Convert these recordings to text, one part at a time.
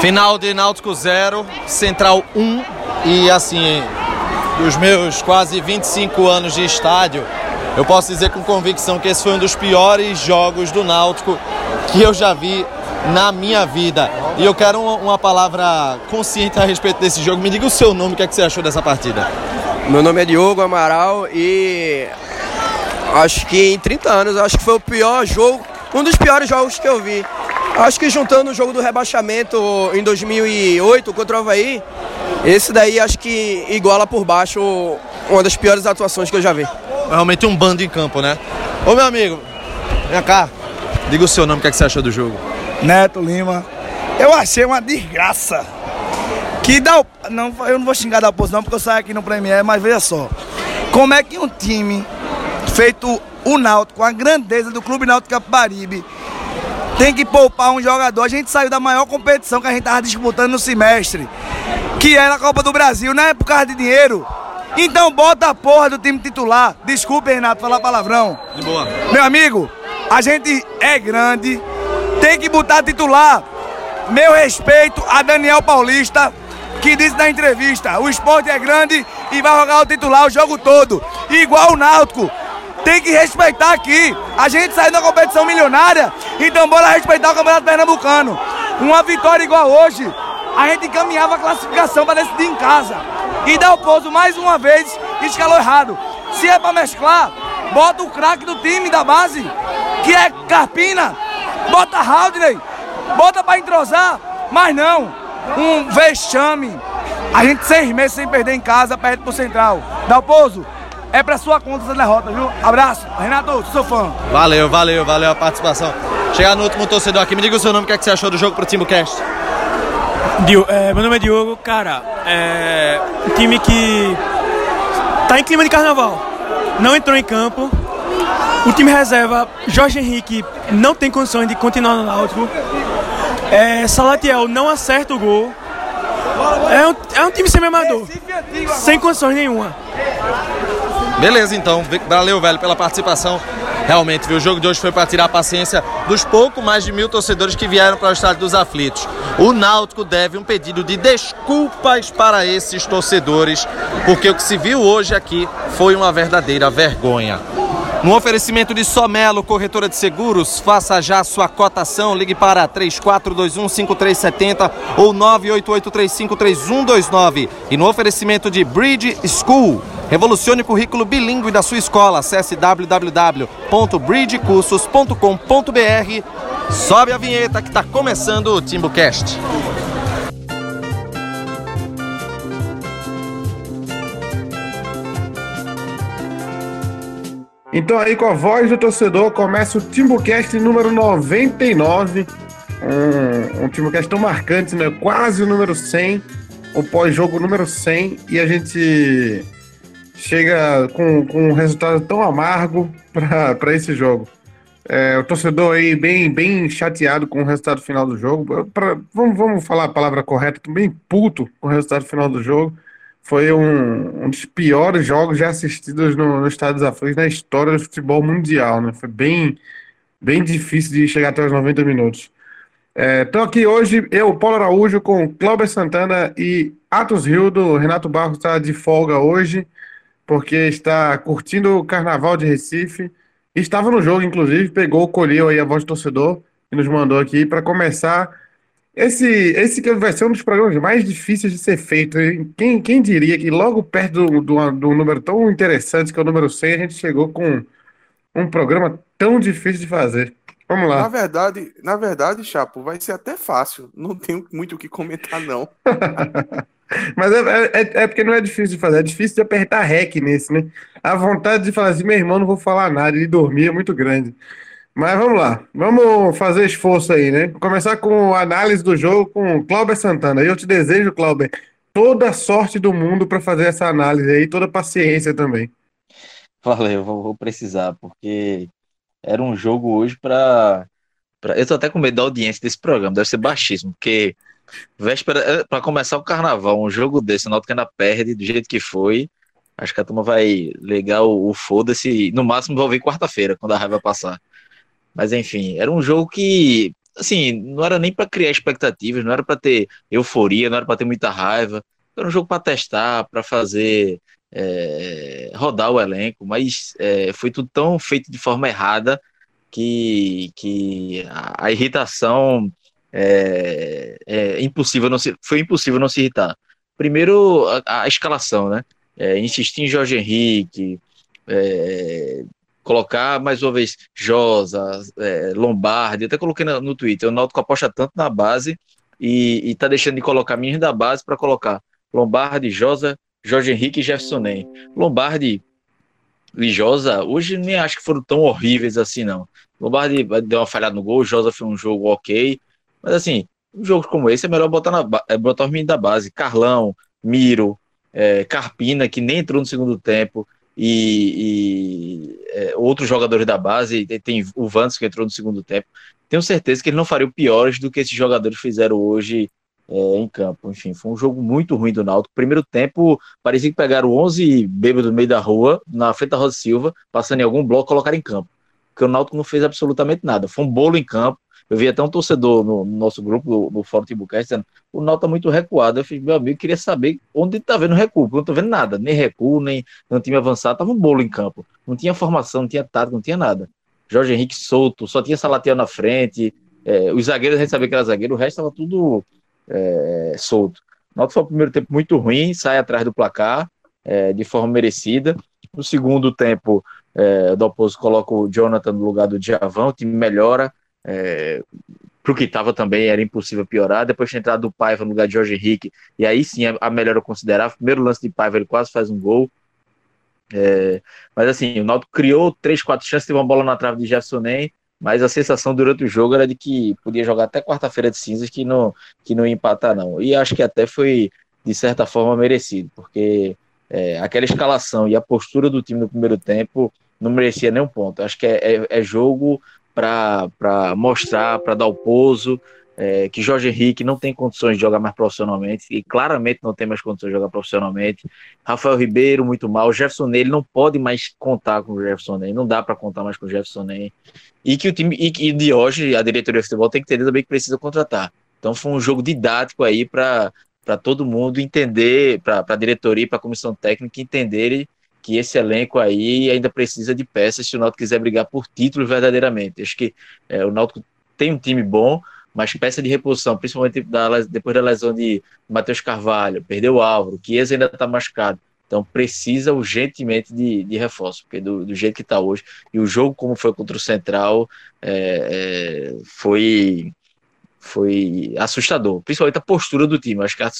Final de Náutico 0, Central 1 um, e assim, dos meus quase 25 anos de estádio, eu posso dizer com convicção que esse foi um dos piores jogos do Náutico que eu já vi na minha vida. E eu quero uma, uma palavra consciente a respeito desse jogo. Me diga o seu nome, o que, é que você achou dessa partida? Meu nome é Diogo Amaral e acho que em 30 anos acho que foi o pior jogo, um dos piores jogos que eu vi. Acho que juntando o jogo do rebaixamento em 2008 contra o Havaí, esse daí acho que iguala por baixo uma das piores atuações que eu já vi. Realmente um bando em campo, né? Ô meu amigo, vem cá, diga o seu nome, o que, é que você achou do jogo? Neto Lima. Eu achei uma desgraça. Que dá. Não, eu não vou xingar da oposição porque eu saio aqui no Premier, mas veja só. Como é que um time feito o Náutico, com a grandeza do Clube Náutico Capibaribe, tem que poupar um jogador. A gente saiu da maior competição que a gente estava disputando no semestre, que era a Copa do Brasil, não é por causa de dinheiro. Então bota a porra do time titular. Desculpe, Renato, falar palavrão. De boa. Meu amigo, a gente é grande, tem que botar titular. Meu respeito a Daniel Paulista, que disse na entrevista: o esporte é grande e vai jogar o titular o jogo todo. Igual o Náutico. Tem que respeitar aqui. A gente saiu da competição milionária, então bora respeitar o Campeonato Pernambucano. Uma vitória igual hoje, a gente encaminhava a classificação para decidir em casa. E Dalpozo mais uma vez escalou errado. Se é para mesclar, bota o craque do time da base, que é Carpina, bota Haldney, bota para entrosar, mas não. Um vexame. A gente seis meses sem perder em casa, perde pro Central. Dalpozo, é pra sua conta essa derrota, viu? Abraço. Renato, sou fã. Valeu, valeu, valeu a participação. Chegar no último torcedor aqui, me diga o seu nome, o que, é que você achou do jogo pro Timbucast? É, meu nome é Diogo, cara, é um time que tá em clima de carnaval, não entrou em campo, o time reserva, Jorge Henrique, não tem condições de continuar no Náutico, é, Salatiel não acerta o gol, é um, é um time semi-amador, sem condições nenhuma. Beleza, então. Valeu, velho, pela participação. Realmente, viu? O jogo de hoje foi para tirar a paciência dos pouco mais de mil torcedores que vieram para o estádio dos aflitos. O Náutico deve um pedido de desculpas para esses torcedores, porque o que se viu hoje aqui foi uma verdadeira vergonha. No oferecimento de Somelo, corretora de seguros, faça já sua cotação. Ligue para 34215370 ou 988353129. E no oferecimento de Bridge School, revolucione o currículo bilíngue da sua escola. Acesse www.bridgecursos.com.br. Sobe a vinheta que está começando o TimbuCast. Então aí com a voz do torcedor começa o Timbucast número 99. Um, um Timbucast tão marcante, né? Quase o número 100. O pós-jogo número 100. E a gente chega com, com um resultado tão amargo para esse jogo. É, o torcedor aí bem, bem chateado com o resultado final do jogo. Pra, vamos, vamos falar a palavra correta, bem puto com o resultado final do jogo foi um, um dos piores jogos já assistidos no, no Estádio dos na história do futebol mundial, né? Foi bem, bem difícil de chegar até os 90 minutos. Estou é, aqui hoje, eu, Paulo Araújo, com Cláudio Santana e Atos Rildo. Renato Barros está de folga hoje, porque está curtindo o Carnaval de Recife. Estava no jogo, inclusive, pegou, colheu aí a voz do torcedor e nos mandou aqui para começar esse, esse que vai ser um dos programas mais difíceis de ser feito. Quem, quem diria que logo perto do, do, do, número tão interessante, que é o número 100, a gente chegou com um programa tão difícil de fazer. Vamos lá. Na verdade, na verdade, Chapo, vai ser até fácil. Não tenho muito o que comentar, não. Mas é, é, é, porque não é difícil de fazer, é difícil de apertar REC nesse, né? A vontade de falar assim, meu irmão, não vou falar nada, e dormir é muito grande. Mas vamos lá, vamos fazer esforço aí, né? Começar com a análise do jogo com Cláudio Santana. E eu te desejo, Cláudio, toda a sorte do mundo para fazer essa análise aí, toda a paciência também. Valeu, vou, vou precisar, porque era um jogo hoje para. Pra... Eu tô até com medo da audiência desse programa, deve ser baixíssimo, porque véspera é, para começar o carnaval, um jogo desse, o Náutico ainda perde do jeito que foi. Acho que a turma vai ligar o, o foda-se, no máximo vai ouvir quarta-feira, quando a raiva passar. Mas enfim, era um jogo que assim, não era nem para criar expectativas, não era para ter euforia, não era para ter muita raiva. Era um jogo para testar, para fazer é, rodar o elenco, mas é, foi tudo tão feito de forma errada que, que a, a irritação é, é, impossível não se, foi impossível não se irritar. Primeiro, a, a escalação, né? É, insistir em Jorge Henrique, é, colocar mais uma vez Josa, é, Lombardi, até coloquei no, no Twitter, o Náutico aposta tanto na base e, e tá deixando de colocar meninos da base para colocar Lombardi, Josa, Jorge Henrique e Jefferson Nem. Lombardi e Josa, hoje nem acho que foram tão horríveis assim, não. Lombardi deu uma falhada no gol, Josa foi um jogo ok, mas assim, um jogo como esse é melhor botar, na, é botar os meninos da base, Carlão, Miro, é, Carpina, que nem entrou no segundo tempo, e, e é, outros jogadores da base, tem o Vance que entrou no segundo tempo. Tenho certeza que eles não fariam piores do que esses jogadores fizeram hoje é, em campo. Enfim, foi um jogo muito ruim do Náutico. Primeiro tempo, parecia que pegaram 11 bêbados no meio da rua, na frente da Rosa Silva, passando em algum bloco, colocaram em campo. Porque o Náutico não fez absolutamente nada. Foi um bolo em campo, eu vi até um torcedor no, no nosso grupo, no, Fórum Timbucast, dizendo o Náutico tá muito recuado. Eu fiz, meu amigo, queria saber onde tá vendo recuo, porque eu não tô vendo nada, nem recuo, nem não time avançado, tava um bolo em campo. Não tinha formação, não tinha tática, não tinha nada. Jorge Henrique solto, só tinha Salatiel na frente, é, os zagueiros a gente sabia que era zagueiro, o resto tava tudo é, solto. O foi o primeiro tempo muito ruim, sai atrás do placar, é, de forma merecida. No segundo tempo, é, do oposto coloca o Jonathan no lugar do Djavan, o time melhora, é, para o que estava também era impossível piorar. Depois tinha entrado o Paiva no lugar de Jorge Henrique, e aí sim a melhor eu considerar. Primeiro lance de Paiva, ele quase faz um gol. É, mas assim, o Náutico criou três, quatro chances, teve uma bola na trave de Jefferson mas a sensação durante o jogo era de que podia jogar até quarta-feira de cinzas que não, que não ia empatar, não. E acho que até foi, de certa forma, merecido, porque é, aquela escalação e a postura do time no primeiro tempo não merecia nem um ponto. Acho que é, é, é jogo para mostrar, para dar o pouso, é, que Jorge Henrique não tem condições de jogar mais profissionalmente, e claramente não tem mais condições de jogar profissionalmente. Rafael Ribeiro, muito mal. Jefferson ele não pode mais contar com o Jefferson Ney, não dá para contar mais com o Jefferson Ney. E que o time, e, e de hoje, a diretoria de futebol tem que entender também que precisa contratar. Então foi um jogo didático aí para todo mundo entender, para a diretoria e para a comissão técnica entenderem que esse elenco aí ainda precisa de peças se o Náutico quiser brigar por títulos verdadeiramente. Acho que é, o Náutico tem um time bom, mas peça de reposição, principalmente da, depois da lesão de Matheus Carvalho, perdeu o Álvaro, que ainda está machucado. Então precisa urgentemente de, de reforço, porque do, do jeito que está hoje, e o jogo como foi contra o Central é, é, foi foi assustador, principalmente a postura do time. Acho que a,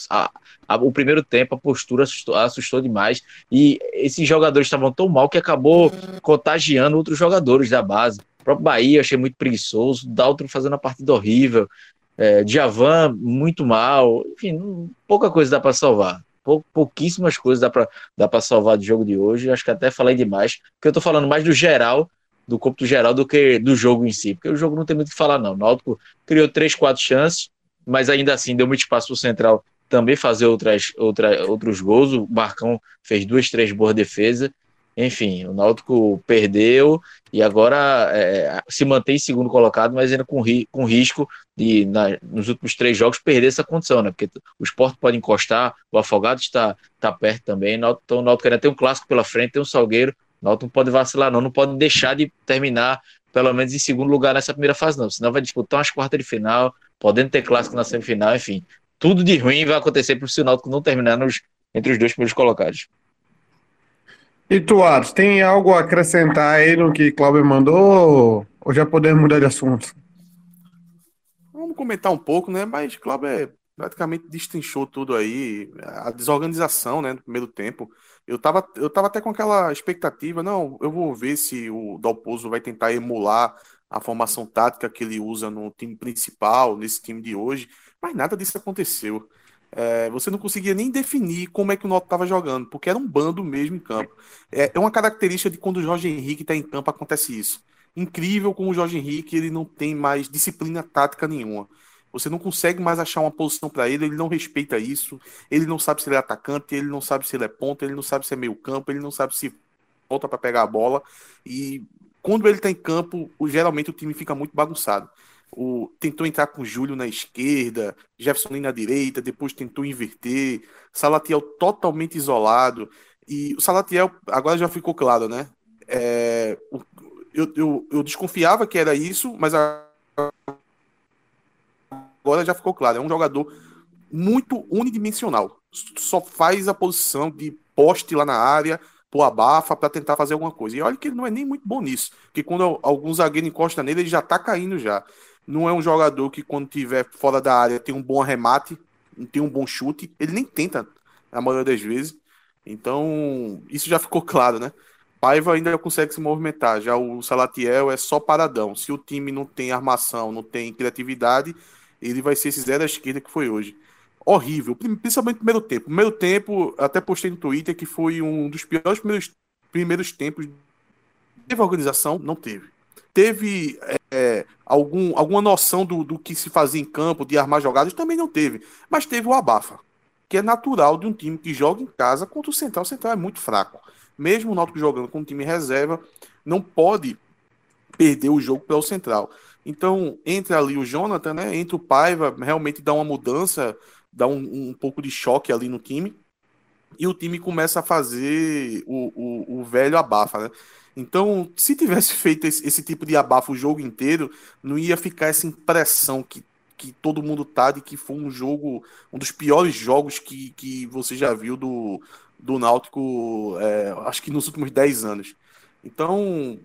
a, o primeiro tempo a postura assustou, assustou demais e esses jogadores estavam tão mal que acabou contagiando outros jogadores da base. O próprio Bahia achei muito preguiçoso, Daltro fazendo a partida horrível, é, Djavan muito mal, enfim, pouca coisa dá para salvar. Pou, pouquíssimas coisas dá para dá salvar do jogo de hoje. Acho que até falei demais, porque eu estou falando mais do geral do cômputo geral do que do jogo em si, porque o jogo não tem muito o que falar, não. O Náutico criou três, quatro chances, mas ainda assim deu muito espaço para o Central também fazer outras, outra, outros gols. O Marcão fez duas, três boas defesas. Enfim, o Náutico perdeu e agora é, se mantém segundo colocado, mas ainda com, ri, com risco de, na, nos últimos três jogos, perder essa condição, né? Porque o esporte pode encostar, o Afogado está, está perto também. Então o Náutico ainda tem um clássico pela frente, tem um Salgueiro Náutico não pode vacilar, não. Não pode deixar de terminar, pelo menos, em segundo lugar nessa primeira fase, não. Senão vai disputar umas quartas de final, podendo ter clássico na semifinal, enfim. Tudo de ruim vai acontecer para o Náutico não terminar nos, entre os dois primeiros colocados. E tu, Atos, tem algo a acrescentar aí no que Cláudio mandou ou já podemos mudar de assunto? Vamos comentar um pouco, né? Mas Cláudio praticamente destrinchou tudo aí, a desorganização, né, no primeiro tempo. Eu tava, eu tava até com aquela expectativa, não, eu vou ver se o Dalpozo vai tentar emular a formação tática que ele usa no time principal, nesse time de hoje, mas nada disso aconteceu. É, você não conseguia nem definir como é que o Noto estava jogando, porque era um bando mesmo em campo. É, é uma característica de quando o Jorge Henrique está em campo, acontece isso. Incrível como o Jorge Henrique ele não tem mais disciplina tática nenhuma. Você não consegue mais achar uma posição para ele, ele não respeita isso. Ele não sabe se ele é atacante, ele não sabe se ele é ponta, ele não sabe se é meio campo, ele não sabe se volta para pegar a bola. E quando ele está em campo, geralmente o time fica muito bagunçado. o, tentou entrar com o Júlio na esquerda, Jefferson na direita, depois tentou inverter, Salatiel totalmente isolado. E o Salatiel, agora já ficou claro, né? É, eu, eu, eu desconfiava que era isso, mas agora já ficou claro. É um jogador muito unidimensional. Só faz a posição de poste lá na área, pôr abafa para tentar fazer alguma coisa. E olha que ele não é nem muito bom nisso, porque quando algum zagueiro encosta nele, ele já tá caindo já. Não é um jogador que quando tiver fora da área tem um bom arremate, tem um bom chute, ele nem tenta a maioria das vezes. Então, isso já ficou claro, né? Paiva ainda consegue se movimentar, já o Salatiel é só paradão. Se o time não tem armação, não tem criatividade, ele vai ser esse zero à esquerda que foi hoje horrível, principalmente no primeiro tempo. primeiro tempo, até postei no Twitter que foi um dos piores primeiros, primeiros tempos. Teve organização? Não teve. Teve é, algum, alguma noção do, do que se fazia em campo, de armar jogadas? Também não teve. Mas teve o abafa, que é natural de um time que joga em casa contra o Central. O Central é muito fraco. Mesmo o Náutico jogando com um time reserva, não pode perder o jogo pelo Central. Então, entra ali o Jonathan, né? Entra o Paiva, realmente dá uma mudança dá um, um pouco de choque ali no time. E o time começa a fazer o, o, o velho abafa, né? Então, se tivesse feito esse, esse, tipo de abafa o jogo inteiro, não ia ficar essa impressão que, que todo mundo tá de que foi um jogo, um dos piores jogos que, que você já viu do, do Náutico, é, acho que nos últimos 10 anos. Então,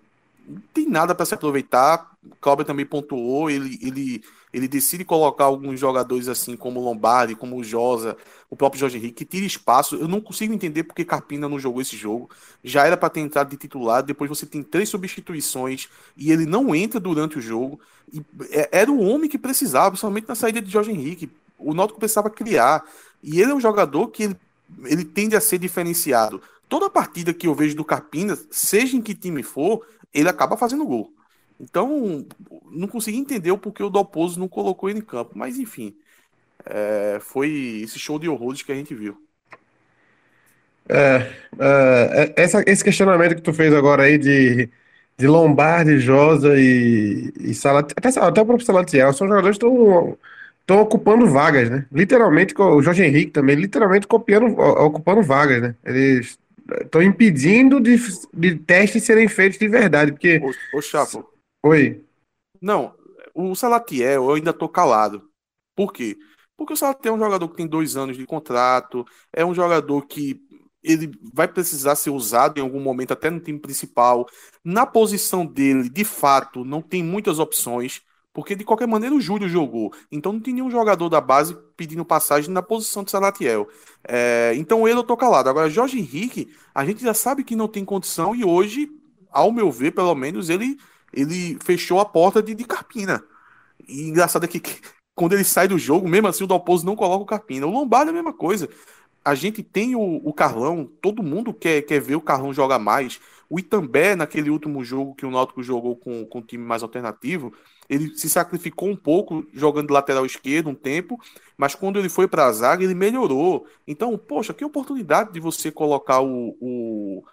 tem nada para se aproveitar. O também pontuou, ele, ele ele decide colocar alguns jogadores assim, como o Lombardi, como o Josa, o próprio Jorge Henrique, que tira espaço. Eu não consigo entender porque Carpina não jogou esse jogo. Já era para ter entrado de titular, depois você tem três substituições e ele não entra durante o jogo. E é, era o homem que precisava, principalmente na saída de Jorge Henrique. O Náutico precisava criar. E ele é um jogador que ele, ele tende a ser diferenciado. Toda partida que eu vejo do Carpina, seja em que time for, ele acaba fazendo gol. Então, não consegui entender o porquê o Dalpozo não colocou ele em campo. Mas, enfim, é, foi esse show de horrores que a gente viu. É, é, essa, esse questionamento que tu fez agora aí de, de Lombardi, Josa e, e Salat, até, até o próprio Salatiel, são jogadores que estão ocupando vagas, né? Literalmente, o Jorge Henrique também, literalmente copiando, ocupando vagas, né? Eles estão impedindo de, de testes serem feitos de verdade, porque... Ô, ô Chapo, Oi. Não, o Salatiel eu ainda tô calado. Por quê? Porque o Salatiel é um jogador que tem dois anos de contrato, é um jogador que ele vai precisar ser usado em algum momento, até no time principal. Na posição dele, de fato, não tem muitas opções, porque de qualquer maneira o Júlio jogou. Então não tem nenhum jogador da base pedindo passagem na posição de Salatiel. É, então ele eu tô calado. Agora, Jorge Henrique, a gente já sabe que não tem condição e hoje, ao meu ver, pelo menos, ele ele fechou a porta de, de Carpina. E engraçado é que, quando ele sai do jogo, mesmo assim o Dalpozo não coloca o Carpina. O Lombardi é a mesma coisa. A gente tem o, o Carlão, todo mundo quer, quer ver o Carlão jogar mais. O Itambé, naquele último jogo que o Náutico jogou com, com time mais alternativo, ele se sacrificou um pouco jogando de lateral esquerdo um tempo, mas quando ele foi para a zaga, ele melhorou. Então, poxa, que oportunidade de você colocar o, o,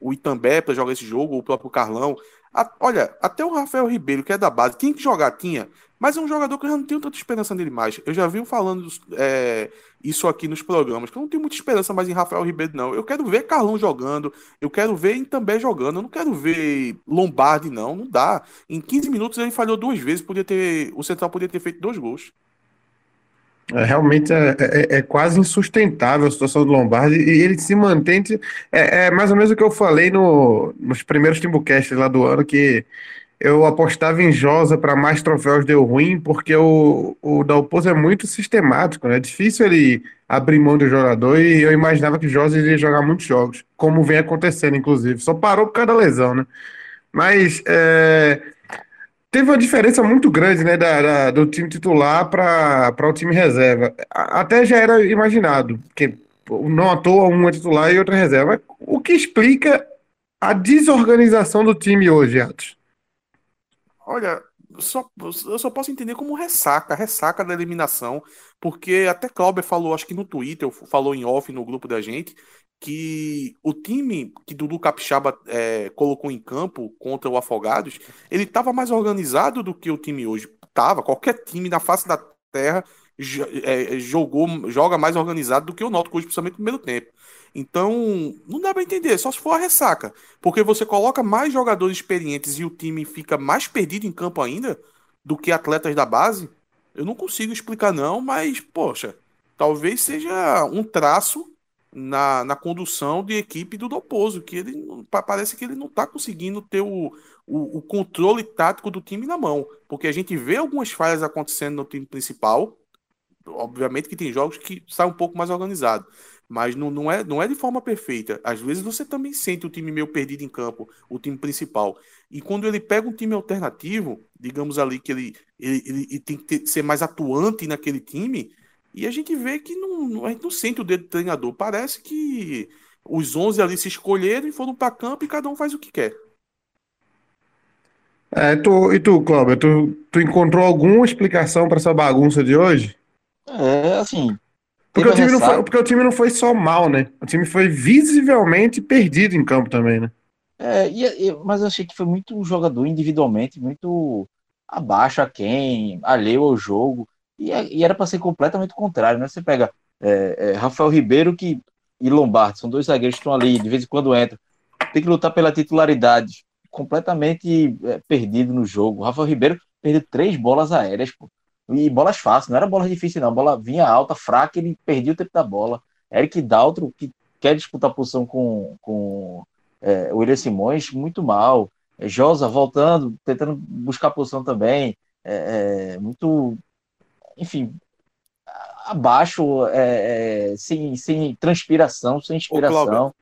o Itambé para jogar esse jogo, o próprio Carlão. A, olha, até o Rafael Ribeiro, que é da base, tinha que jogar, tinha. Mas é um jogador que eu já não tenho tanta esperança nele mais. Eu já vi falando é, isso aqui nos programas, que eu não tenho muita esperança mais em Rafael Ribeiro, não. Eu quero ver Carlão jogando, eu quero ver também jogando, eu não quero ver Lombardi, não. Não dá. Em 15 minutos ele falhou duas vezes, podia ter. O Central podia ter feito dois gols. É, realmente é, é, é, quase insustentável a situação do Lombardi e ele se mantém. É, é mais ou menos o que eu falei no, nos primeiros Timbucasts lá do ano, que eu apostava em Josa para mais troféus, deu ruim, porque o, o Dalpozo é muito sistemático, né? É difícil ele abrir mão do jogador e eu imaginava que Josa iria jogar muitos jogos, como vem acontecendo, inclusive. Só parou por causa da lesão, né? Mas é, teve uma diferença muito grande né, da, da do time titular para o time reserva. Até já era imaginado, porque não à toa um é titular e outra reserva. O que explica a desorganização do time hoje, Atos? Olha, só, eu só posso entender como ressaca, ressaca da eliminação, porque até Clauber falou, acho que no Twitter, falou em off no grupo da gente, que o time que Dudu Capixaba é, colocou em campo contra o Afogados, ele estava mais organizado do que o time hoje. tava. Qualquer time na face da terra é, jogou, joga mais organizado do que o Náutico hoje, principalmente no primeiro tempo. Então, não dá para entender, só se for a ressaca. Porque você coloca mais jogadores experientes e o time fica mais perdido em campo ainda do que atletas da base. Eu não consigo explicar, não, mas, poxa, talvez seja um traço na, na condução de equipe do Doposo, que ele parece que ele não está conseguindo ter o, o, o, controle tático do time na mão. Porque a gente vê algumas falhas acontecendo no time principal. Obviamente que tem jogos que saem um pouco mais organizado. Mas não, não, é, não é de forma perfeita. Às vezes você também sente o time meio perdido em campo, o time principal. E quando ele pega um time alternativo, digamos ali que ele, ele, ele, ele tem que ter, ser mais atuante naquele time, e a gente vê que não, a gente não sente o dedo do treinador. Parece que os 11 ali se escolheram e foram para campo e cada um faz o que quer. É, tu, e tu, Cláudio, tu, tu encontrou alguma explicação para essa bagunça de hoje? É, assim, porque o, time não foi, porque o time não foi só mal, né? O time foi visivelmente perdido em campo também, né? É, e, e, mas eu achei que foi muito jogador individualmente, muito abaixo a quem, alheio ao jogo. E, e era para ser completamente o contrário, né? Você pega é, é, Rafael Ribeiro que, e Lombardi, são dois zagueiros que estão ali, de vez em quando entram. Tem que lutar pela titularidade, completamente é, perdido no jogo. Rafael Ribeiro perdeu três bolas aéreas, pô. E bolas fáceis, não era bola difícil, não. A bola vinha alta, fraca, ele perdia o tempo da bola. Eric Daltro, que quer disputar a posição com, com é, o William Simões, muito mal. É, Josa voltando, tentando buscar a posição também. É, é muito. Enfim, abaixo, é, é, sem, sem transpiração, sem inspiração.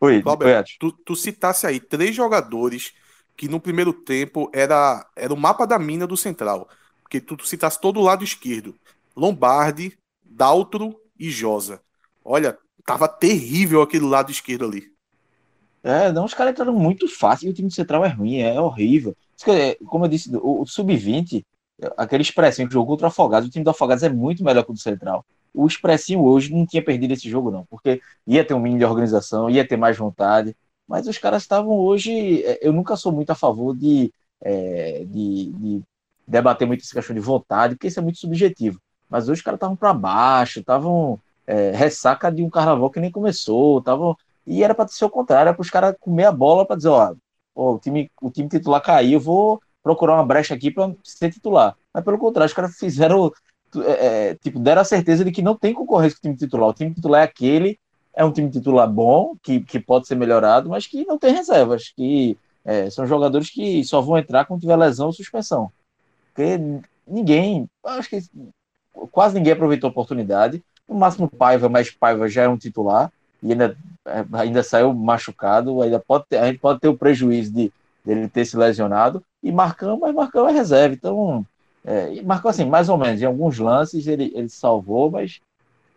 Ô, Oi, Cláudio, tu, tu citasse aí três jogadores que no primeiro tempo era, era o mapa da mina do Central porque tu citasse todo o lado esquerdo. Lombardi, Daltro e Josa. Olha, tava terrível aquele lado esquerdo ali. É, não, os caras entraram muito fácil e o time central é ruim, é horrível. Como eu disse, o, o Sub-20, aquele expressinho que jogou contra o Afogados, o time do Afogados é muito melhor que o do Central. O expressinho hoje não tinha perdido esse jogo, não, porque ia ter um mínimo de organização, ia ter mais vontade, mas os caras estavam hoje. É, eu nunca sou muito a favor de, é, de, de debater muito essa questão de vontade, porque isso é muito subjetivo. Mas hoje os caras estavam para baixo, estavam é, ressaca de um carnaval que nem começou, estavam. E era para ser o contrário, era para os caras comer a bola para dizer, ó, ó, o, time, o time titular caiu, vou procurar uma brecha aqui para ser titular. Mas pelo contrário, os caras fizeram, é, é, tipo, deram a certeza de que não tem concorrência com o time titular. O time titular é aquele, é um time titular bom, que, que pode ser melhorado, mas que não tem reservas, que é, são jogadores que só vão entrar quando tiver lesão ou suspensão. Porque ninguém, acho que quase ninguém aproveitou a oportunidade. No máximo Paiva, mas Paiva já é um titular e ainda, é, ainda saiu machucado. Ainda pode ter, a gente pode ter o prejuízo de dele ter se lesionado. E Marcão, mas Marcão é reserva. Então, é, Marcão, assim, mais ou menos, em alguns lances ele, ele salvou, mas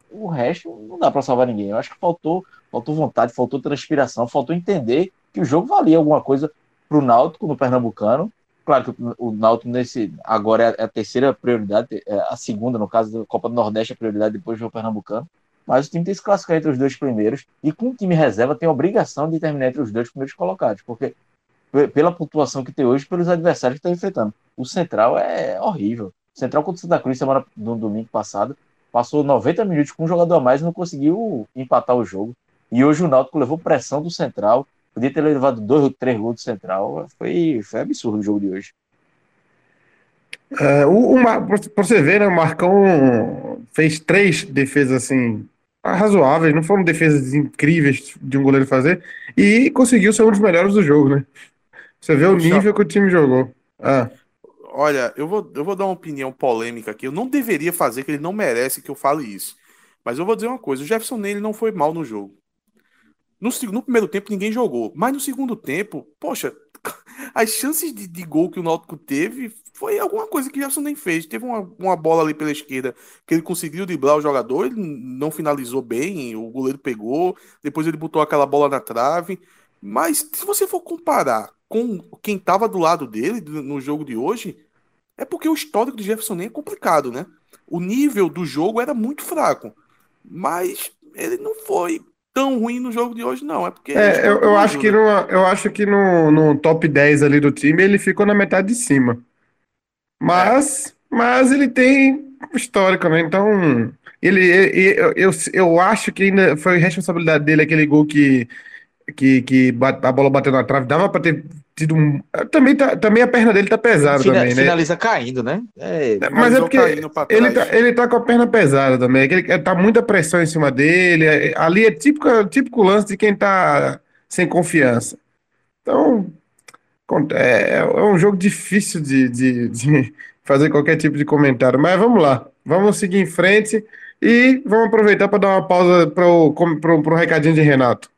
o resto não dá para salvar ninguém. Eu acho que faltou, faltou vontade, faltou transpiração, faltou entender que o jogo valia alguma coisa para o Náutico no Pernambucano Claro que o Náutico nesse agora é a terceira prioridade, é a segunda, no caso da Copa do Nordeste, é a prioridade depois do Pernambucano. Mas o time tem que se classificar entre os dois primeiros e com o time reserva tem a obrigação de terminar entre os dois primeiros colocados, porque pela pontuação que tem hoje, pelos adversários que está enfrentando. O Central é horrível. O Central contra o Santa Cruz, semana no domingo passado, passou 90 minutos com um jogador a mais e não conseguiu empatar o jogo. E hoje o Náutico levou pressão do Central Podia ter levado dois ou três gols do Central. Foi, foi absurdo o jogo de hoje. É, o, o, pra você ver, né, o Marcão fez três defesas assim razoáveis, não foram defesas incríveis de um goleiro fazer, e conseguiu ser um dos melhores do jogo, né? Você vê o nível que o time jogou. Ah. Olha, eu vou, eu vou dar uma opinião polêmica aqui. Eu não deveria fazer, que ele não merece que eu fale isso. Mas eu vou dizer uma coisa: o Jefferson nele não foi mal no jogo. No, no, primeiro tempo ninguém jogou, mas no segundo tempo, poxa, as chances de, de, gol que o Náutico teve foi alguma coisa que o Jefferson nem fez. Teve uma, uma bola ali pela esquerda que ele conseguiu driblar o jogador, ele não finalizou bem, o goleiro pegou, depois ele botou aquela bola na trave. Mas se você for comparar com quem estava do lado dele no jogo de hoje, é porque o histórico do Jefferson nem é complicado, né? O nível do jogo era muito fraco, mas ele não foi tão ruim no jogo de hoje, não. É porque. É, eu, eu acho que no, eu acho que no, no top 10 ali do time ele ficou na metade de cima. Mas, mas ele tem histórico, né? Então, ele, eu, eu, eu acho que ainda foi responsabilidade dele aquele gol que, que, que a bola bateu na trave. Dava para ter tido um. Também, tá, também a perna dele tá pesada Fina, também, né? Finaliza caindo, né? É, mas é porque ele tá, ele tá com a perna pesada também. Ele, tá muita pressão em cima dele. É, ali é típico, típico lance de quem tá sem confiança. Então, é, é um jogo difícil de, de, de fazer qualquer tipo de comentário. Mas vamos lá. Vamos seguir em frente e vamos aproveitar para dar uma pausa para o recadinho de Renato.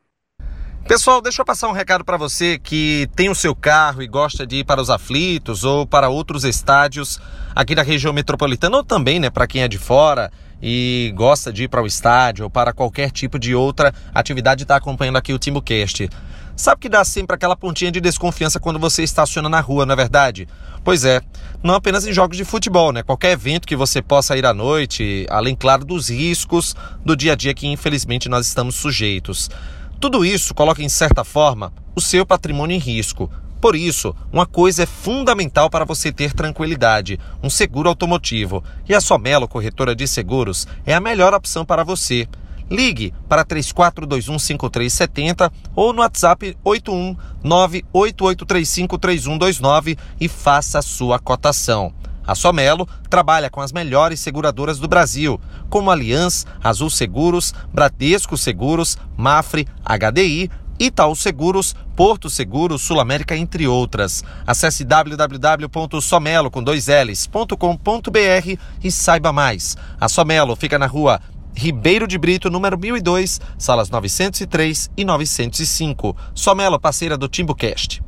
Pessoal, deixa eu passar um recado para você que tem o seu carro e gosta de ir para os aflitos ou para outros estádios aqui da região metropolitana ou também, né, para quem é de fora e gosta de ir para o estádio ou para qualquer tipo de outra atividade está acompanhando aqui o TimbuCast. Sabe que dá sempre aquela pontinha de desconfiança quando você estaciona na rua, não é verdade? Pois é, não apenas em jogos de futebol, né? Qualquer evento que você possa ir à noite, além, claro, dos riscos do dia a dia que infelizmente nós estamos sujeitos. Tudo isso coloca, em certa forma, o seu patrimônio em risco. Por isso, uma coisa é fundamental para você ter tranquilidade: um seguro automotivo. E a Somelo Corretora de Seguros é a melhor opção para você. Ligue para 34215370 ou no WhatsApp 81988353129 e faça a sua cotação. A Somelo trabalha com as melhores seguradoras do Brasil, como Aliança, Azul Seguros, Bradesco Seguros, Mafre, HDI, Itaú Seguros, Porto Seguros, Sul América, entre outras. Acesse www.somelo com dois L's.com.br e saiba mais. A Somelo fica na rua Ribeiro de Brito, número 1002, salas 903 e 905. Somelo, parceira do TimbuCast.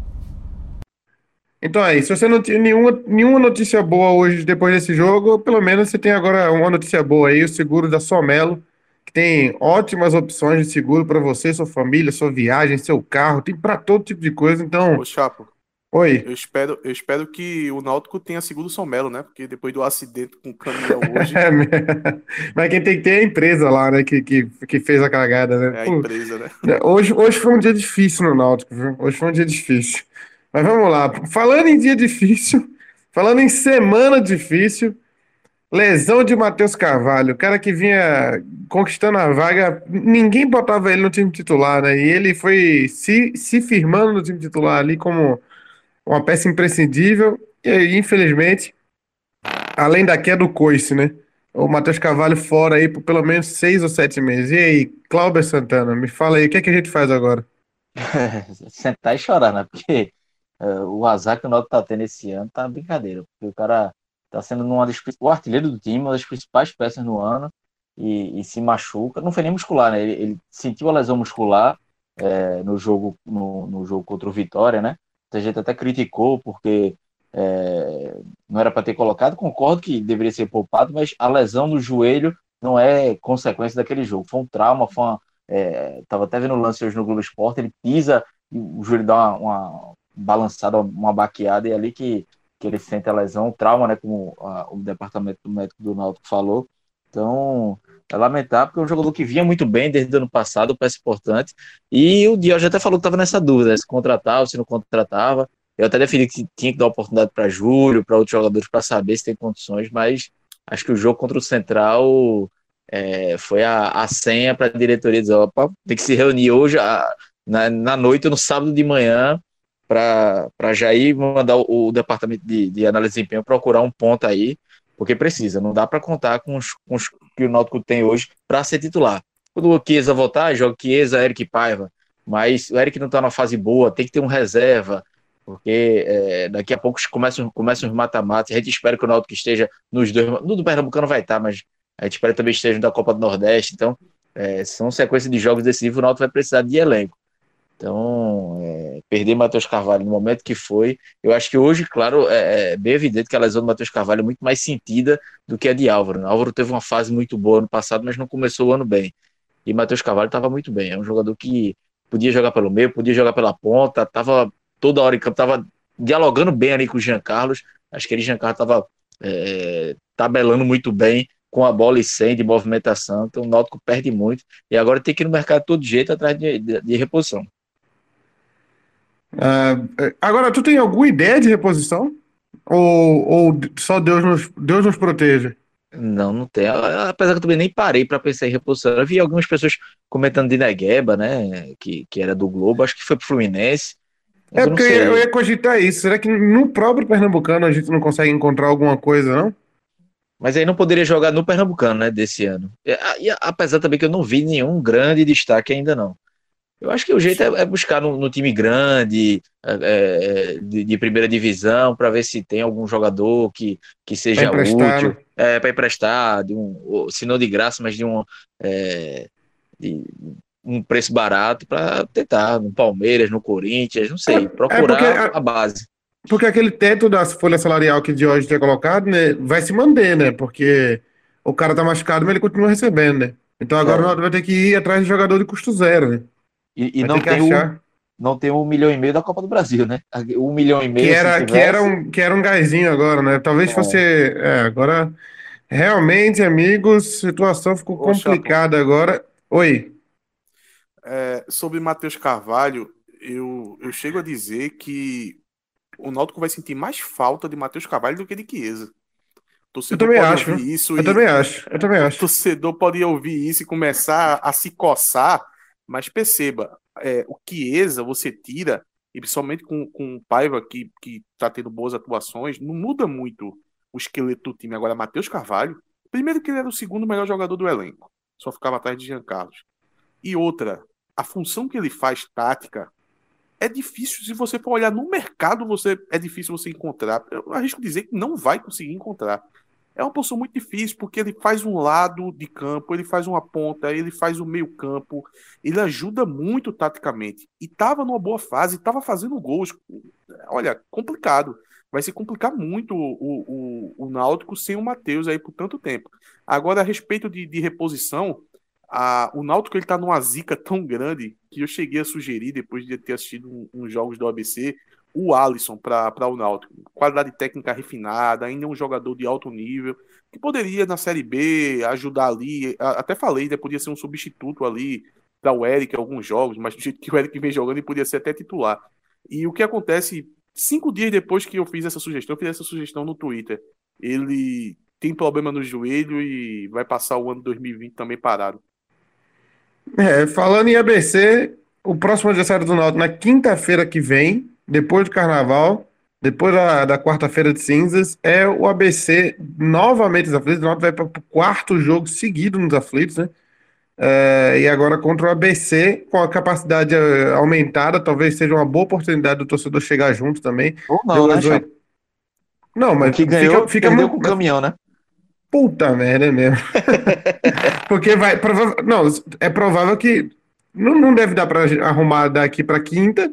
Então é isso. Se você não tinha nenhuma, nenhuma notícia boa hoje depois desse jogo, pelo menos você tem agora uma notícia boa aí, o seguro da Somelo, que tem ótimas opções de seguro para você, sua família, sua viagem, seu carro, tem para todo tipo de coisa. Então, Ô, Chapo, oi. eu espero, eu espero que o Náutico tenha seguro São Melo, né? Porque depois do acidente com o caminhão hoje, É? Mas quem tem que ter é a empresa lá, né, que, que, que fez a cagada, né? é a empresa, né? Hoje, hoje foi um dia difícil no Náutico, viu? Hoje foi um dia difícil. Mas vamos lá. Falando em dia difícil, falando em semana difícil, lesão de Matheus Carvalho, o cara que vinha conquistando a vaga, ninguém botava ele no time titular, né? E ele foi se, se firmando no time titular ali como uma peça imprescindível. E aí, infelizmente, além da queda do coice, né? O Matheus Carvalho fora aí por pelo menos seis ou sete meses. E aí, Cláudio Santana, me fala aí, o que é que a gente faz agora? Sentar e chorar, né? Porque o azar que o Náutico tá tendo esse ano tá brincadeira. Porque o cara tá sendo uma das, o artilheiro do time, uma das principais peças no ano e, e se machuca. Não foi nem muscular, né? Ele, ele sentiu a lesão muscular é, no, jogo, no, no jogo contra o Vitória, né? A gente até criticou porque é, não era para ter colocado. Concordo que deveria ser poupado, mas a lesão no joelho não é consequência daquele jogo. Foi um trauma, foi uma, é, tava até vendo o lance hoje no Globo Esporte, ele pisa e o joelho dá uma, uma balançada, uma baqueada, e é ali que, que ele sente a lesão, o trauma, né, como a, o departamento do médico do Náutico falou. Então, é lamentável, porque é um jogador que vinha muito bem desde o ano passado, peça importante, e o Dias até falou que estava nessa dúvida, se contratava, se não contratava. Eu até defini que tinha que dar oportunidade para Júlio, para outros jogadores, para saber se tem condições, mas acho que o jogo contra o Central é, foi a, a senha para a diretoria dizer: opa, tem que se reunir hoje, a, na, na noite ou no sábado de manhã, para já ir mandar o, o departamento de, de, análise de desempenho procurar um ponto aí, porque precisa, não dá para contar com os, com os, que o Náutico tem hoje para ser titular. Quando o Chiesa voltar, joga Chiesa, Eric Paiva, mas o Eric não está na fase boa, tem que ter um reserva, porque é, daqui a pouco começam, começam os mata-matas, a gente espera que o Náutico esteja nos dois, no do Pernambucano vai estar, mas a gente espera também esteja da Copa do Nordeste, então é, são sequência de jogos decisivos, o Náutico vai precisar de elenco. Então, é, perder Matheus Carvalho no momento que foi, eu acho que hoje, claro, é, é bem evidente que a lesão do Matheus Carvalho é muito mais sentida do que a de Álvaro. Né? Álvaro teve uma fase muito boa no passado, mas não começou o ano bem. E Matheus Carvalho estava muito bem. É um jogador que podia jogar pelo meio, podia jogar pela ponta, estava toda hora em campo, estava dialogando bem ali com o Jean Carlos. Acho que ele, Jean Carlos, estava é, tabelando muito bem com a bola e sem de movimentação. Então o Náutico perde muito. E agora tem que ir no mercado todo jeito atrás de, de, de reposição. Uh, agora, tu tem alguma ideia de reposição? Ou, ou só Deus nos, Deus nos proteja? Não, não tem. Apesar que eu também nem parei para pensar em reposição. Eu vi algumas pessoas comentando de Negueba, né? Que, que era do Globo, acho que foi pro Fluminense. É porque eu, eu ia cogitar isso. Será que no próprio Pernambucano a gente não consegue encontrar alguma coisa, não? Mas aí não poderia jogar no Pernambucano, né? Desse ano. E, e, apesar também que eu não vi nenhum grande destaque ainda, não. Eu acho que o jeito é, é buscar no, no, time grande, é, é de, de, primeira divisão, para ver se tem algum jogador que, que seja útil né? é, para emprestar, de um, se não de graça, mas de um, é, de um preço barato para tentar no Palmeiras, no Corinthians, não sei, é, procurar a, a, base. Porque aquele teto da folha salarial que de hoje tinha colocado, né, vai se manter, né? Porque o cara tá machucado, mas ele continua recebendo, né? Então agora nós vai ter que ir atrás de jogador de custo zero, né? E, e não, tem o, não tem um milhão e meio da Copa do Brasil, né? Um milhão e meio. Que era, tivesse... que era, um, que era um gásinho agora, né? Talvez é. fosse. É, agora. Realmente, amigos, a situação ficou Ô, complicada agora. Oi. É, sobre Matheus Carvalho, eu, eu chego a dizer que o Náutico vai sentir mais falta de Matheus Carvalho do que de Chiesa. eu também acho. Isso eu e, também acho. Eu também acho. O torcedor pode ouvir isso e começar a se coçar mas perceba, é, o Chiesa você tira, e principalmente com, com o Paiva, que, que tá tendo boas atuações, não muda muito o esqueleto do time. Agora, Matheus Carvalho, primeiro que ele era o segundo melhor jogador do elenco, só ficava atrás de Jean Carlos. E outra, a função que ele faz tática é difícil, se você for olhar no mercado, você é difícil você encontrar. Eu arrisco dizer que não vai conseguir encontrar. É uma posição muito difícil, porque ele faz um lado de campo, ele faz uma ponta, ele faz o meio campo, ele ajuda muito taticamente. E estava numa boa fase, estava fazendo gols. Olha, complicado. Vai se complicar muito o, o, o Náutico sem o Matheus aí por tanto tempo. Agora, a respeito de, de reposição, a, o Náutico ele tá numa zica tão grande que eu cheguei a sugerir, depois de ter assistido uns um, um jogos do ABC, o Alisson para o Náutico. Qualidade técnica refinada, ainda é um jogador de alto nível, que poderia na Série B ajudar ali. Até falei, né, podia ser um substituto ali para o Eric alguns jogos, mas do jeito que o Eric vem jogando, ele podia ser até titular. E o que acontece, cinco dias depois que eu fiz essa sugestão, eu fiz essa sugestão no Twitter. Ele tem problema no joelho e vai passar o ano 2020 também parado. É, falando em ABC, o próximo adversário do Náutico na quinta-feira que vem depois do Carnaval, depois da, da quarta-feira de cinzas, é o ABC novamente nos aflitos. O vai para o quarto jogo seguido nos aflitos, né? É, e agora contra o ABC, com a capacidade é, aumentada, talvez seja uma boa oportunidade do torcedor chegar junto também. Ou não, né, oito... Não, mas que ganhou, fica, fica muito... com o caminhão, né? Puta merda é mesmo. Porque vai. Prova... Não, é provável que não, não deve dar para arrumar daqui para quinta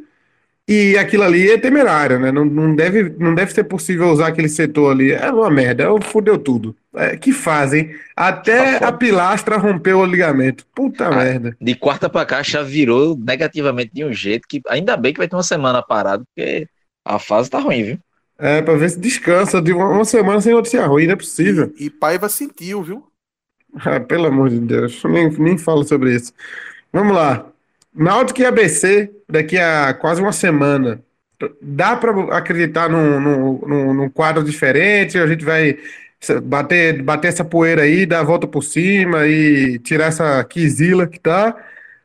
e aquilo ali é temerário, né? Não, não, deve, não deve ser possível usar aquele setor ali. É uma merda, é fudeu tudo. É, que fazem? Até a pilastra rompeu o ligamento. Puta ah, merda. De quarta pra cá, já virou negativamente de um jeito que ainda bem que vai ter uma semana parado, porque a fase tá ruim, viu? É, pra ver se descansa de uma, uma semana sem notícia ruim, não é possível. E, e Paiva sentiu, viu? Ah, pelo amor de Deus, nem, nem falo sobre isso. Vamos lá. Náutico e ABC daqui a quase uma semana. Dá para acreditar num, num, num, quadro diferente? A gente vai bater, bater essa poeira aí, dar a volta por cima e tirar essa quisila que tá?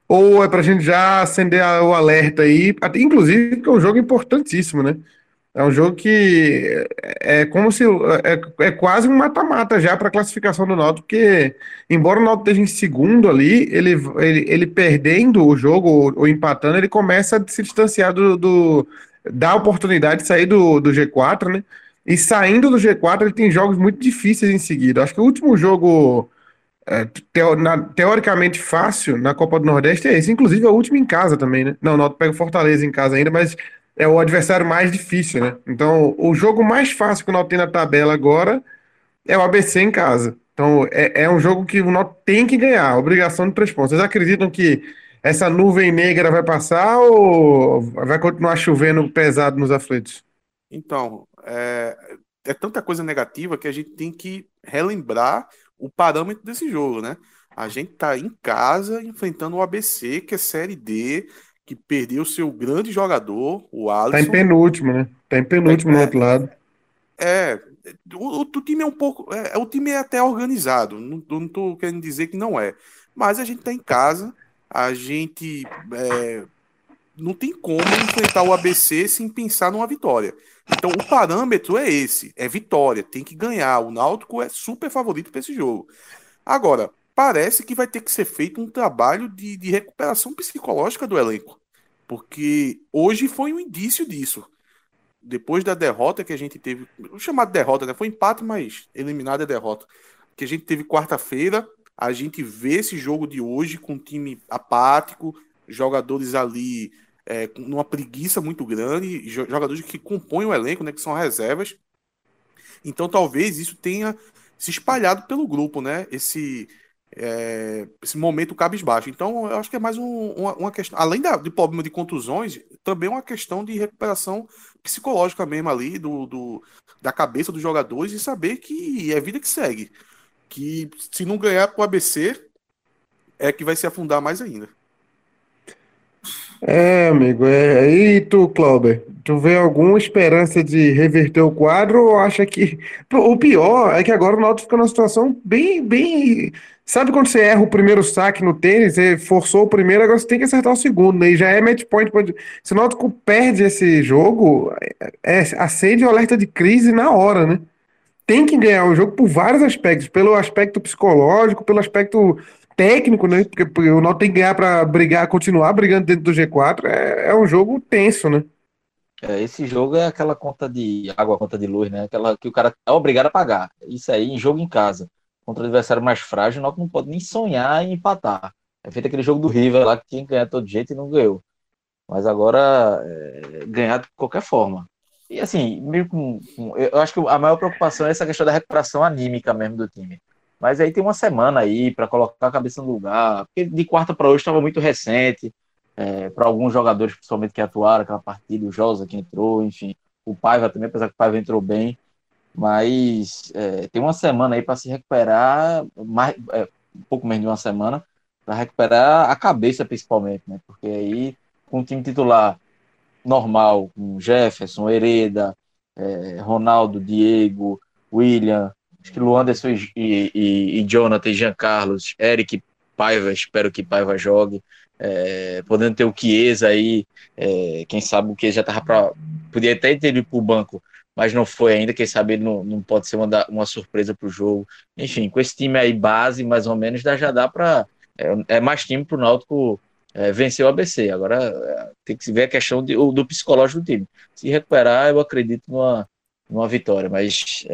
Ou é para a gente já acender o alerta aí? Inclusive, que é um jogo importantíssimo, né? É um jogo que é como se é, é quase um mata-mata já para a classificação do Náutico, porque embora o Náutico esteja em segundo ali, ele, ele, ele perdendo o jogo ou, ou, empatando, ele começa a se distanciar do, do da oportunidade de sair do, do G4, né? E saindo do G4, ele tem jogos muito difíceis em seguida. Acho que o último jogo é, teo, na, teoricamente fácil na Copa do Nordeste é esse. Inclusive é o último em casa também, né? Não, o Náutico pega o Fortaleza em casa ainda, mas é o adversário mais difícil, né? Então, o jogo mais fácil que o Náutico tem na tabela agora é o ABC em casa. Então, é, é um jogo que o Náutico tem que ganhar, obrigação de três pontos. Vocês acreditam que essa nuvem negra vai passar ou vai continuar chovendo pesado nos aflitos? Então, é, é tanta coisa negativa que a gente tem que relembrar o parâmetro desse jogo, né? A gente tá em casa enfrentando o ABC, que é Série D, que perdeu seu grande jogador, o Alisson. Tá em penúltimo, né? Tá em penúltimo é, no outro lado. É, o, o, time é um pouco. É, o time é até organizado. Não, não tô querendo dizer que não é. Mas a gente tá em casa, a gente é, não tem como enfrentar o ABC sem pensar numa vitória. Então o parâmetro é esse, é vitória, tem que ganhar. O Náutico é super favorito para esse jogo. Agora, parece que vai ter que ser feito um trabalho de, de recuperação psicológica do elenco. Porque hoje foi um indício disso. Depois da derrota que a gente teve, o chamado derrota, né? Foi empate, mas eliminada é derrota. Que a gente teve quarta-feira, a gente vê esse jogo de hoje com um time apático, jogadores ali é, numa preguiça muito grande, jogadores que compõem o elenco, né, que são reservas. Então talvez isso tenha se espalhado pelo grupo, né? Esse, é, esse momento cabisbaixo. Então eu acho que é mais um, uma, uma, questão, além da, do problema de contusões, também é uma questão de recuperação psicológica mesmo ali, do, do, da cabeça dos jogadores e saber que é vida que segue. Que se não ganhar pro ABC, é que vai se afundar mais ainda. É, amigo, é. E tu, Clauber, tu vê alguma esperança de reverter o quadro ou acha que. O pior é que agora o Náutico fica numa situação bem, bem. Sabe quando você erra o primeiro saque no tênis, você forçou o primeiro, agora você tem que acertar o segundo, né? E já é match point. Pode... Se o Náutico perde esse jogo, é, acende o alerta de crise na hora, né? Tem que ganhar o jogo por vários aspectos, pelo aspecto psicológico, pelo aspecto técnico, né? Porque, porque o Náutico tem que ganhar para brigar, continuar brigando dentro do G4. É, é um jogo tenso, né? É, esse jogo é aquela conta de água, conta de luz, né? Aquela que o cara é obrigado a pagar. Isso aí em jogo em casa. Contra o adversário mais frágil, o Náutico não pode nem sonhar em empatar. É feito aquele jogo do River lá que tinha que ganhar todo jeito e não ganhou. Mas agora é, ganhar de qualquer forma. E assim, meio com, com, eu acho que a maior preocupação é essa questão da recuperação anímica mesmo do time. Mas aí tem uma semana aí para colocar a cabeça no lugar, porque de quarta para hoje estava muito recente, é, para alguns jogadores, principalmente que atuaram aquela partida, o Josa que entrou, enfim, o Paiva também, apesar que o Paiva entrou bem, mas é, tem uma semana aí para se recuperar, mais, é, um pouco menos de uma semana, para recuperar a cabeça principalmente, né? Porque aí com o time titular normal, com Jefferson, Hereda, é, Ronaldo, Diego, William, Acho que Luanderson e, e, e Jonathan, Jean Carlos, Eric Paiva, espero que Paiva jogue. É, podendo ter o Chiesa aí, é, quem sabe o Chiesa já tava para. Podia até ter ido para o banco, mas não foi ainda. Quem sabe não, não pode ser uma, uma surpresa para o jogo. Enfim, com esse time aí, base, mais ou menos, já dá para. É, é, mais time para o Náutico é, vencer o ABC. Agora é, tem que se ver a questão de, do psicológico do time. Se recuperar, eu acredito numa, numa vitória, mas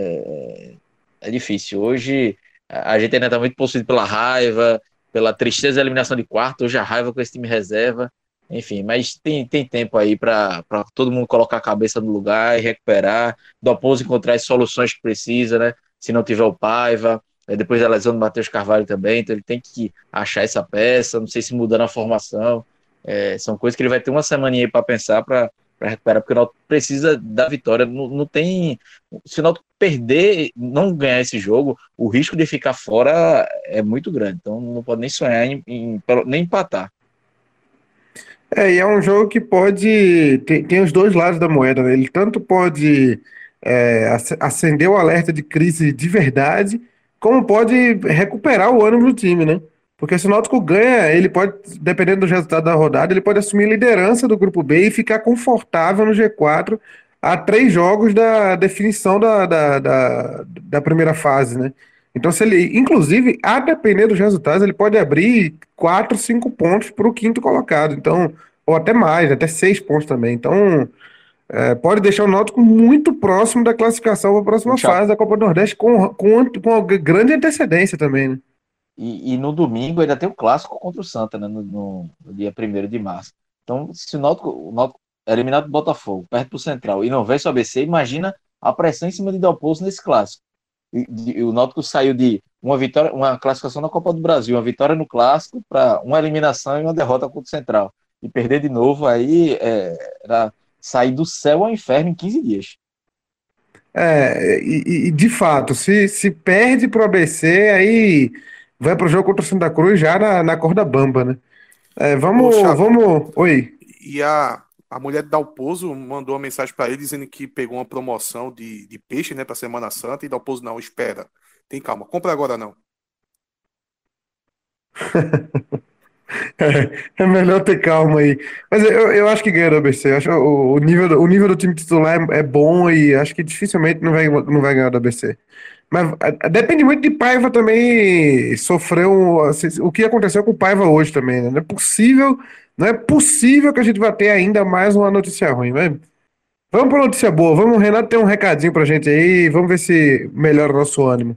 é, difícil. Hoje a gente ainda está muito possuído pela raiva, pela tristeza da eliminação de quarto, hoje a raiva com esse time reserva. Enfim, mas tem, tem tempo aí para todo mundo colocar a cabeça no lugar e recuperar, do Aponso encontrar as soluções que precisa, né? Se não tiver o Paiva, depois da lesão do Matheus Carvalho também, então ele tem que achar essa peça, não sei se mudando a formação. É, são coisas que ele vai ter uma semaninha aí para pensar para para recuperar, porque o Náutico precisa da vitória. Não, não tem. Se o Náutico perder, não ganhar esse jogo, o risco de ficar fora é muito grande. Então não pode nem sonhar em, em nem empatar. É, e é um jogo que pode. Tem, tem os dois lados da moeda, né? Ele tanto pode é, acender o alerta de crise de verdade, como pode recuperar o ânimo do time, né? Porque se o Náutico ganha, ele pode, dependendo do resultado da rodada, ele pode assumir a liderança do grupo B e ficar confortável no G4 a três jogos da definição da, da, da, da primeira fase, né? Então, se ele, inclusive, a depender dos resultados, ele pode abrir quatro, cinco pontos para o quinto colocado. Então, ou até mais, até seis pontos também. Então, é, pode deixar o Náutico muito próximo da classificação para a próxima fase da Copa do Nordeste com, com, com grande antecedência também, né? E, e, no domingo ainda tem o clássico contra o Santa, né? No, no, no dia 1 de março. Então, se o Náutico, o é eliminado do Botafogo, perto do Central, e não vence o ABC, imagina a pressão em cima de Dalpozo nesse clássico. E, e, o Náutico saiu de uma vitória, uma classificação na Copa do Brasil, uma vitória no clássico, para uma eliminação e uma derrota contra o Central. E perder de novo aí é, era sair do céu ao inferno em 15 dias. É, e, e de fato, se, se perde para o ABC, aí vai pro jogo contra o Santa Cruz já na, na corda bamba, né? É, vamos, Poxa, vamos. Oi. E a, A mulher de Dalpozo mandou uma mensagem para ele dizendo que pegou uma promoção de, de peixe, né, para Semana Santa, e Dalpozo não, espera. Tem calma, compra agora não. É, é, melhor ter calma aí. Mas eu, eu acho que ganha do ABC. Eu acho o, o, nível, do, o nível do time titular é, é, bom e acho que dificilmente não vai, não vai ganhar do ABC. Mas a, depende muito de Paiva também sofreu. Assim, o que aconteceu com o Paiva hoje também. Né? Não é possível, não é possível que a gente vá ter ainda mais uma notícia ruim. Mas vamos para notícia boa. Vamos, Renato tem um recadinho pra gente aí. Vamos ver se melhora o nosso ânimo.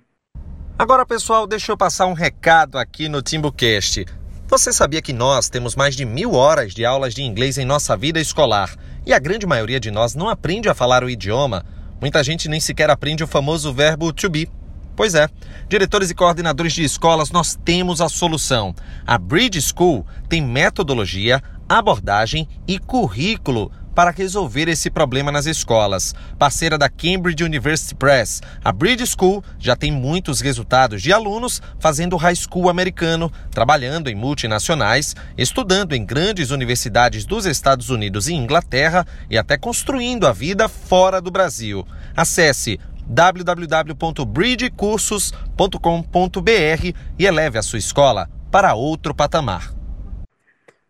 Agora, pessoal, deixa eu passar um recado aqui no TimbuCast. Você sabia que nós temos mais de mil horas de aulas de inglês em nossa vida escolar e a grande maioria de nós não aprende a falar o idioma? Muita gente nem sequer aprende o famoso verbo to be. Pois é, diretores e coordenadores de escolas, nós temos a solução. A Bridge School tem metodologia, abordagem e currículo para resolver esse problema nas escolas. Parceira da Cambridge University Press, a Bridge School já tem muitos resultados de alunos fazendo high school americano, trabalhando em multinacionais, estudando em grandes universidades dos Estados Unidos e Inglaterra e até construindo a vida fora do Brasil. Acesse www.bridgecursos.com.br e eleve a sua escola para outro patamar.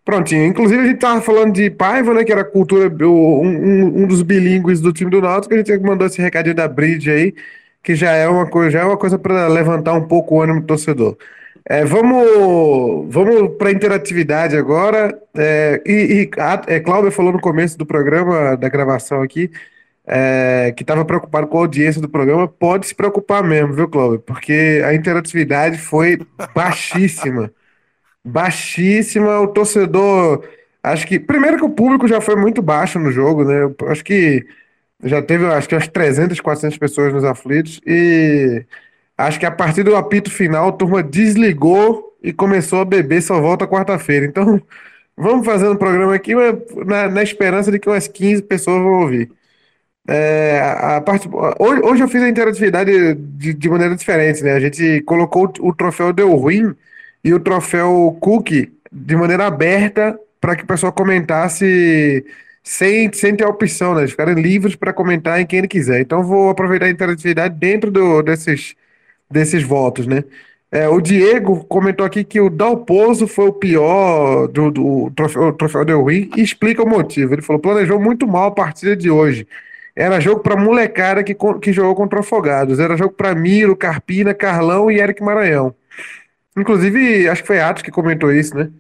Prontinho. Inclusive, a gente tava falando de Paiva, né? Que era a cultura, um, um dos bilíngues do time do Náutico. A gente mandou esse recadinho da Bridge aí, que já é uma coisa, já é uma coisa para levantar um pouco o ânimo do torcedor. É, vamos vamos para interatividade agora. É, e, e a, é, Cláudia falou no começo do programa, da gravação aqui, é, que estava preocupado com a audiência do programa. Pode se preocupar mesmo, viu, Cláudio? Porque a interatividade foi baixíssima baixíssima. O torcedor, acho que. Primeiro que o público já foi muito baixo no jogo, né? Eu acho que já teve, acho que umas 300, 400 pessoas nos aflitos. E acho que a partir do apito final, a turma desligou e começou a beber, só volta quarta-feira. Então, vamos fazendo o programa aqui na, na, esperança de que umas 15 pessoas vão ouvir. É, a parte, hoje, hoje eu fiz a interatividade de, de maneira diferente, né? A gente colocou o troféu Deu Ruim e o troféu Cook de maneira aberta para que o pessoal comentasse sem, sem ter opção, né? Eles ficarem livres para comentar em quem ele quiser. Então vou aproveitar a interatividade dentro do, desses, desses votos, né? É, o Diego comentou aqui que o Dalpozo foi o pior do, do troféu, troféu Del Win e explica o motivo. Ele falou: planejou muito mal a partida de hoje. Era jogo para molecada que, que jogou contra Afogados. Era jogo para Miro, Carpina, Carlão e Eric Maranhão. Inclusive, acho que foi Atos que comentou isso, né?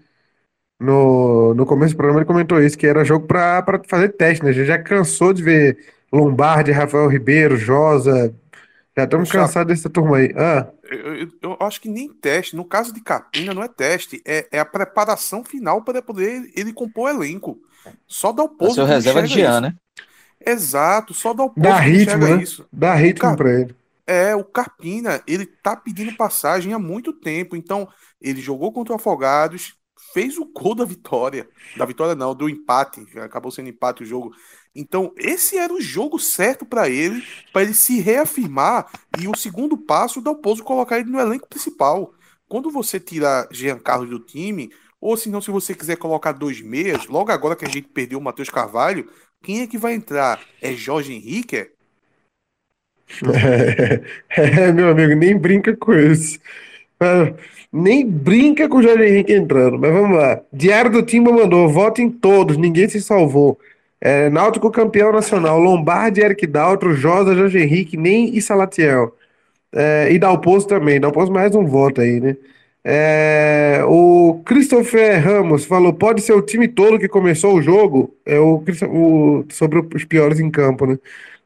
No, no começo do programa ele comentou isso, que era jogo para fazer teste, né? A gente já cansou de ver Lombardi, Rafael Ribeiro, Josa. Já estamos cansados dessa turma aí. Ah. Eu, eu, eu, acho que nem teste. No caso de Capina, não é teste, é, é a preparação final para poder ele compor o elenco. Só dá o posto. Seu reserva de Jean, né? Exato, só dá o posto. Dá ritmo, né? Isso. Dá ritmo para ele. É, o Carpina, ele tá pedindo passagem há muito tempo. Então, ele jogou contra o Afogados, fez o gol da vitória. Da vitória não, do empate. Acabou sendo empate o jogo. Então, esse era o jogo certo para ele, para ele se reafirmar e o segundo passo da Oposo colocar ele no elenco principal. Quando você tirar Jean Carlos do time, ou se não, se você quiser colocar dois meias, logo agora que a gente perdeu o Matheus Carvalho, quem é que vai entrar? É Jorge Henrique? É, é, meu amigo, nem brinca com isso. É, nem brinca com o Jorge Henrique entrando. Mas vamos lá. Diário do Timba mandou: votem todos, ninguém se salvou. É, Náutico campeão nacional, Lombardi, Eric Daltro, Josa, Jorge Henrique, nem e Salatiel. É, e Dalpozo também. Dalpozo mais um voto aí, né? É, o Christopher Ramos falou: pode ser o time todo que começou o jogo. É o, o sobre os piores em campo, né?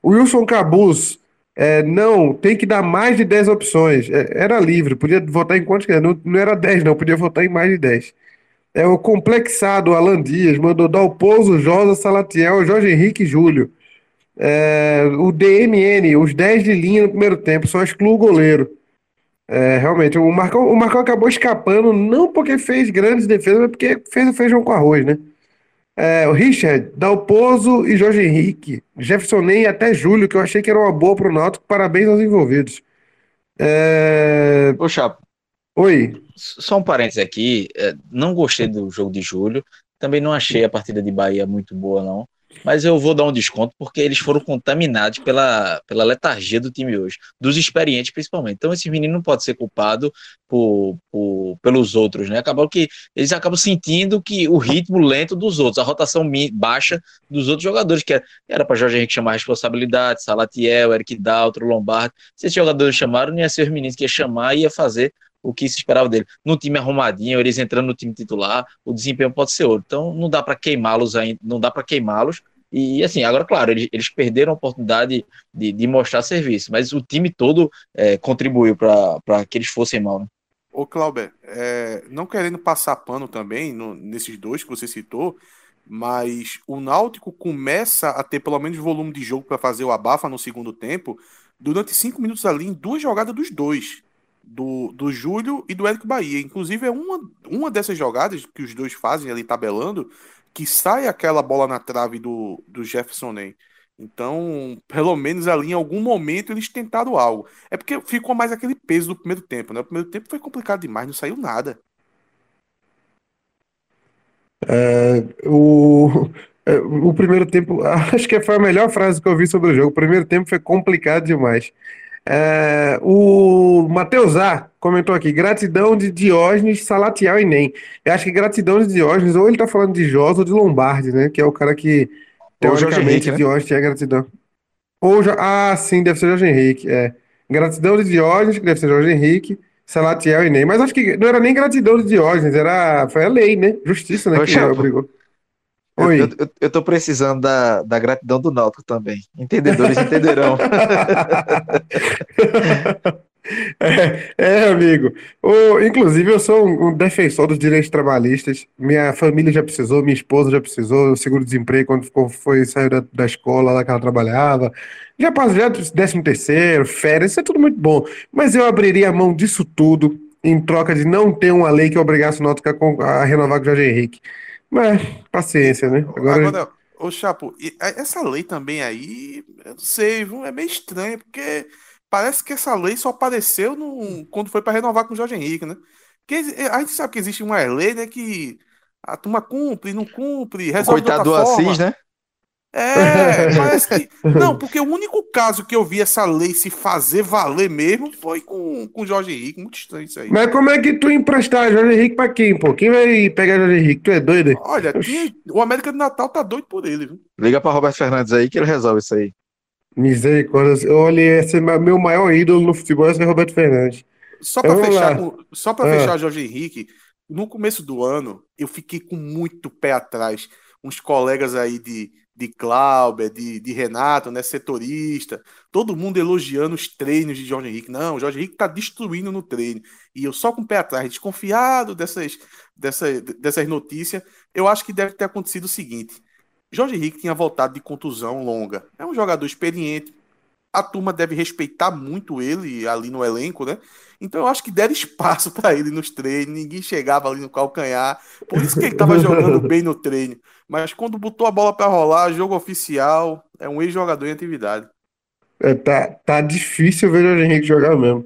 O Wilson Cabuz é, não, tem que dar mais de 10 opções. É, era livre, podia votar em quantos que não, não era 10, não, podia votar em mais de 10. É o complexado Alan Dias, mandou Dalpozo, Josa, Salatiel, Jorge Henrique e Júlio. É, o DMN, os 10 de linha no primeiro tempo, só exclui o goleiro. É, realmente, o Marcão, o Marcão acabou escapando, não porque fez grandes defesas, mas porque fez o feijão com arroz, né? É, o Richard, Dalpozo e Jorge Henrique, Jefferson Ney e até Júlio, que eu achei que era uma boa pro Náutico. Parabéns aos envolvidos. É... Ô, Chapo. Oi. Só um parênteses aqui. É, não gostei do jogo de Júlio. Também não achei a partida de Bahia muito boa, não mas eu vou dar um desconto porque eles foram contaminados pela, pela letargia do time hoje, dos experientes principalmente. Então, esse menino não pode ser culpado por, por, pelos outros, né? Acabou que eles acabam sentindo que o ritmo lento dos outros, a rotação baixa dos outros jogadores, que era para Jorge Henrique chamar responsabilidade, Salatiel, Eric Daltro, Lombardi. Se esses jogadores chamaram, não ia ser os meninos que ia chamar e ia fazer o que se esperava dele. No time arrumadinho, eles entrando no time titular, o desempenho pode ser outro. Então não dá para queimá-los ainda, não dá para queimá-los. E assim, agora, claro, eles, eles perderam a oportunidade de, de mostrar serviço, mas o time todo é, contribuiu para que eles fossem mal. Né? Ô, Clauber, é, não querendo passar pano também no, nesses dois que você citou, mas o Náutico começa a ter pelo menos volume de jogo para fazer o abafa no segundo tempo durante cinco minutos ali em duas jogadas dos dois do, do Júlio e do Érico Bahia. Inclusive, é uma, uma dessas jogadas que os dois fazem ali tabelando, que sai aquela bola na trave do, do Jefferson Ney. Então, pelo menos ali em algum momento eles tentaram algo. É porque ficou mais aquele peso do primeiro tempo, né? O primeiro tempo foi complicado demais, não saiu nada. É, o, é, o primeiro tempo, acho que foi a melhor frase que eu vi sobre o jogo. O primeiro tempo foi complicado demais. É, o Matheus A comentou aqui: gratidão de Diógenes, Salatiel e Nem. Eu acho que gratidão de Diógenes, ou ele tá falando de Jos ou de Lombardi, né? Que é o cara que, teoricamente, Henrique, né? Diógenes tinha gratidão. Ou ah, sim, deve ser Jorge Henrique. É. Gratidão de Diógenes, que deve ser Jorge Henrique, Salatiel e Nem. Mas acho que não era nem gratidão de Diógenes, era, foi a lei, né? Justiça, né? Que obrigou. Oi. Eu, eu, eu tô precisando da, da gratidão do Náutico também. Entendedores entenderão. É, é, amigo. O, inclusive, eu sou um, um, defensor dos direitos trabalhistas. Minha família já precisou, minha esposa já precisou, seguro-desemprego quando ficou, foi, saiu da, da escola lá que ela trabalhava. Já passou, já décimo terceiro, férias, isso é tudo muito bom. Mas eu abriria a mão disso tudo em troca de não ter uma lei que obrigasse o Náutico a, a renovar com o Jorge Henrique. Mas, paciência, né? Agora, Agora ô Chapo, essa lei também aí, eu não sei, é meio estranho, porque parece que essa lei só apareceu no, quando foi para renovar com o Jorge Henrique, né? Porque a gente sabe que existe uma lei, né, que a turma cumpre, não cumpre, resolve o coitado do Assis, né? É, parece que. Não, porque o único caso que eu vi essa lei se fazer valer mesmo foi com, com o Jorge Henrique. Muito estranho isso aí. Mas como é que tu emprestar Jorge Henrique pra quem, pô? Quem vai pegar Jorge Henrique? Tu é doido? Olha, tinha... o América do Natal tá doido por ele, viu? Liga pra Roberto Fernandes aí que ele resolve isso aí. Misericórdia. Olha, esse é meu maior ídolo no futebol, esse é Roberto Fernandes. Só pra fechar. Só pra ah. fechar Jorge Henrique, no começo do ano, eu fiquei com muito pé atrás. Uns colegas aí de de Cláudio, de, de Renato, né, setorista, todo mundo elogiando os treinos de Jorge Henrique. Não, o Jorge Henrique está destruindo no treino. E eu só com o pé atrás, desconfiado dessas, dessas, dessas notícias, eu acho que deve ter acontecido o seguinte. Jorge Henrique tinha voltado de contusão longa. É um jogador experiente. A turma deve respeitar muito ele ali no elenco, né? Então eu acho que deram espaço para ele nos treinos, ninguém chegava ali no calcanhar. Por isso que ele estava jogando bem no treino. Mas quando botou a bola para rolar, jogo oficial, é um ex-jogador em atividade. É, tá, tá difícil ver o Henrique jogar mesmo.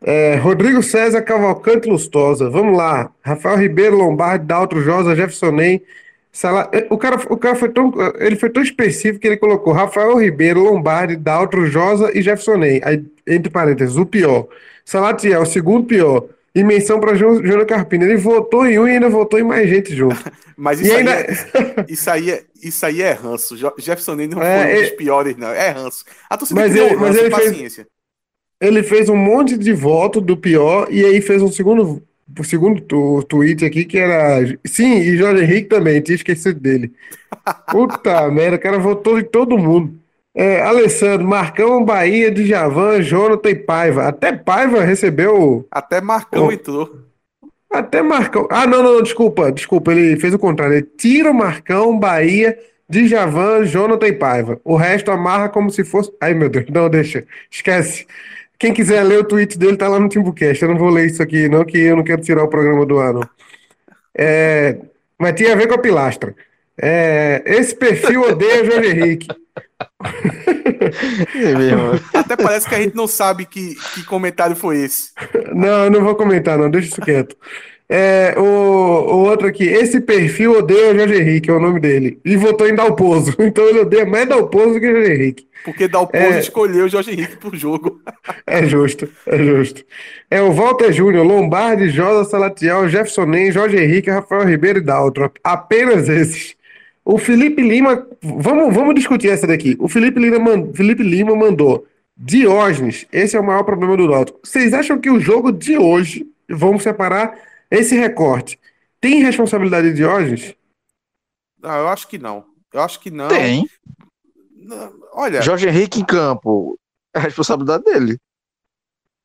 É, Rodrigo César Cavalcante Lustosa, vamos lá. Rafael Ribeiro, Lombardi, Daltro Josa, Jefferson Ney. Sala... É, o, cara, o cara foi tão, ele foi tão específico que ele colocou Rafael Ribeiro, Lombardi, Daltro Josa e Jefferson Ney. Aí, entre parênteses, o pior. Salatiel, o segundo pior e menção para Júnior Carpini. Ele votou em um e ainda votou em mais gente junto. Mas isso, aí, ainda... é, isso, aí, é, isso aí é ranço. Jefferson nem não é, foi um dos piores, não. É ranço. A torcida mas ele, mas ele paciência. Fez, ele fez um monte de voto do pior e aí fez um segundo, segundo tu, tweet aqui que era. Sim, e Jorge Henrique também, tinha esquecido dele. Puta merda, o cara votou em todo mundo. É, Alessandro, Marcão, Bahia, Djavan, Jonathan e Paiva. Até Paiva recebeu. Até Marcão oh. entrou. Até Marcão. Ah, não, não, desculpa, desculpa. Ele fez o contrário. Ele tira o Marcão, Bahia, Djavan, Jonathan e Paiva. O resto amarra como se fosse. Ai, meu Deus, não, deixa. Esquece. Quem quiser ler o tweet dele tá lá no Timbucast. Eu não vou ler isso aqui, não, que eu não quero tirar o programa do ano. É, mas tinha a ver com a pilastra. É, esse perfil odeia Jorge Henrique. É Até parece que a gente não sabe que, que comentário foi esse. Não, eu não vou comentar, não, deixa isso quieto. É, o, o outro aqui, esse perfil odeia o Jorge Henrique, é o nome dele. E votou em Dalpozo. Então ele odeia mais Dalpozo do que o Jorge Henrique. Porque Dalpozo É. escolheu o Jorge Henrique pro jogo. É justo, é justo. É o Walter Júnior, Lombardi, Josa Salatiel, Jefferson Nem, Jorge Henrique, Rafael Ribeiro e Daltro. Apenas esses. O Felipe Lima, vamos, vamos discutir essa daqui. O Felipe Lima, man- Felipe Lima mandou Diógenes, esse é o maior problema do Náutico. Vocês acham que o jogo de hoje, vamos separar esse recorte, tem responsabilidade de Diógenes? Não, eu acho que não. Eu acho que não. Tem. Olha, Jorge Henrique em campo. É a responsabilidade dele.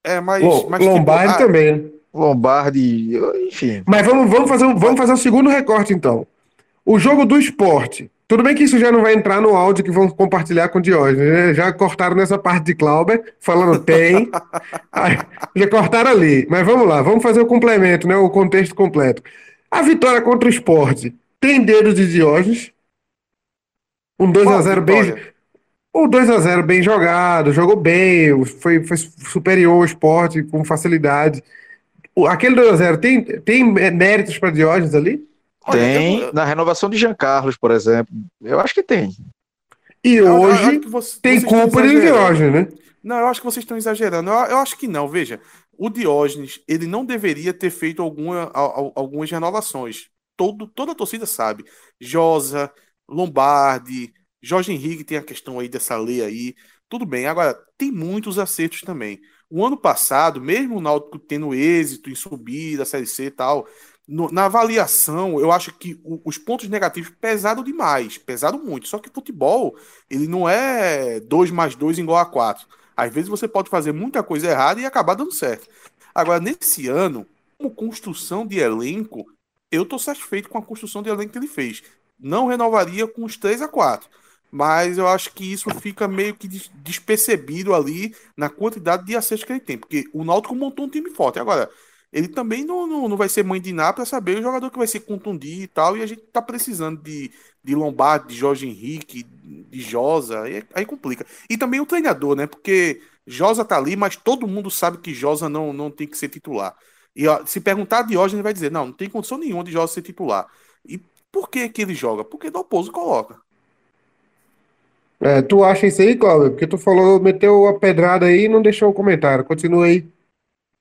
é, mas. Lo- mas tipo, Lombardi ah, também. né? Lombardi, enfim. Mas vamos, vamos, fazer, um- vamos fazer um segundo recorte, então. O jogo do esporte. Tudo bem que isso já não vai entrar no áudio que vão compartilhar com o Diógenes, né? Já cortaram nessa parte de Clauber, falando tem. Aí, já cortaram ali. Mas vamos lá, vamos fazer o complemento, né? O contexto completo. A vitória contra o esporte tem dedo de Diógenes. Um 2x0 bem. O 2x0 bem jogado, jogou bem, foi, foi superior ao esporte com facilidade. Aquele 2x0 tem, tem méritos para Diógenes ali? Olha, Tem eu- na renovação de Jean Carlos, por exemplo. Eu acho que tem. E eu- hoje você- tem culpa de. Diógenes, né? Não, eu acho que vocês estão exagerando. Eu, eu acho que não. Veja, o Diógenes, ele não deveria ter feito alguma, al- al- algumas renovações. Todo, toda a torcida sabe. Josa, Lombardi, Jorge Henrique tem a questão aí dessa lei aí. Tudo bem. Agora, tem muitos acertos também. O ano passado, mesmo o Náutico tendo êxito em subir da Série C e tal, no- na avaliação, eu acho que o- os pontos negativos pesaram demais. Pesaram muito. Só que futebol, ele não é 2 mais 2 igual a 4. Às vezes você pode fazer muita coisa errada e acabar dando certo. Agora, nesse ano, como construção de elenco, eu tô satisfeito com a construção de elenco que ele fez. Não renovaria com os 3 a 4. Mas eu acho que isso fica meio que des- despercebido ali na quantidade de acertos que ele tem. Porque o Náutico montou um time forte. Agora, ele também não, não, não vai ser mãe de Ná para saber o jogador que vai se contundir e tal. E a gente tá precisando de, de Lombardi, de Jorge Henrique, de Josa. Aí, aí complica. E também o treinador, né? Porque Josa tá ali, mas todo mundo sabe que Josa não, não tem que ser titular. E ó, se perguntar de Jorge, ele vai dizer: não, não tem condição nenhuma de Josa ser titular. E por que que ele joga? Porque Dalpozo coloca. É, tu acha isso aí, Cláudio? Porque tu falou, meteu a pedrada aí e não deixou o comentário. Continua aí.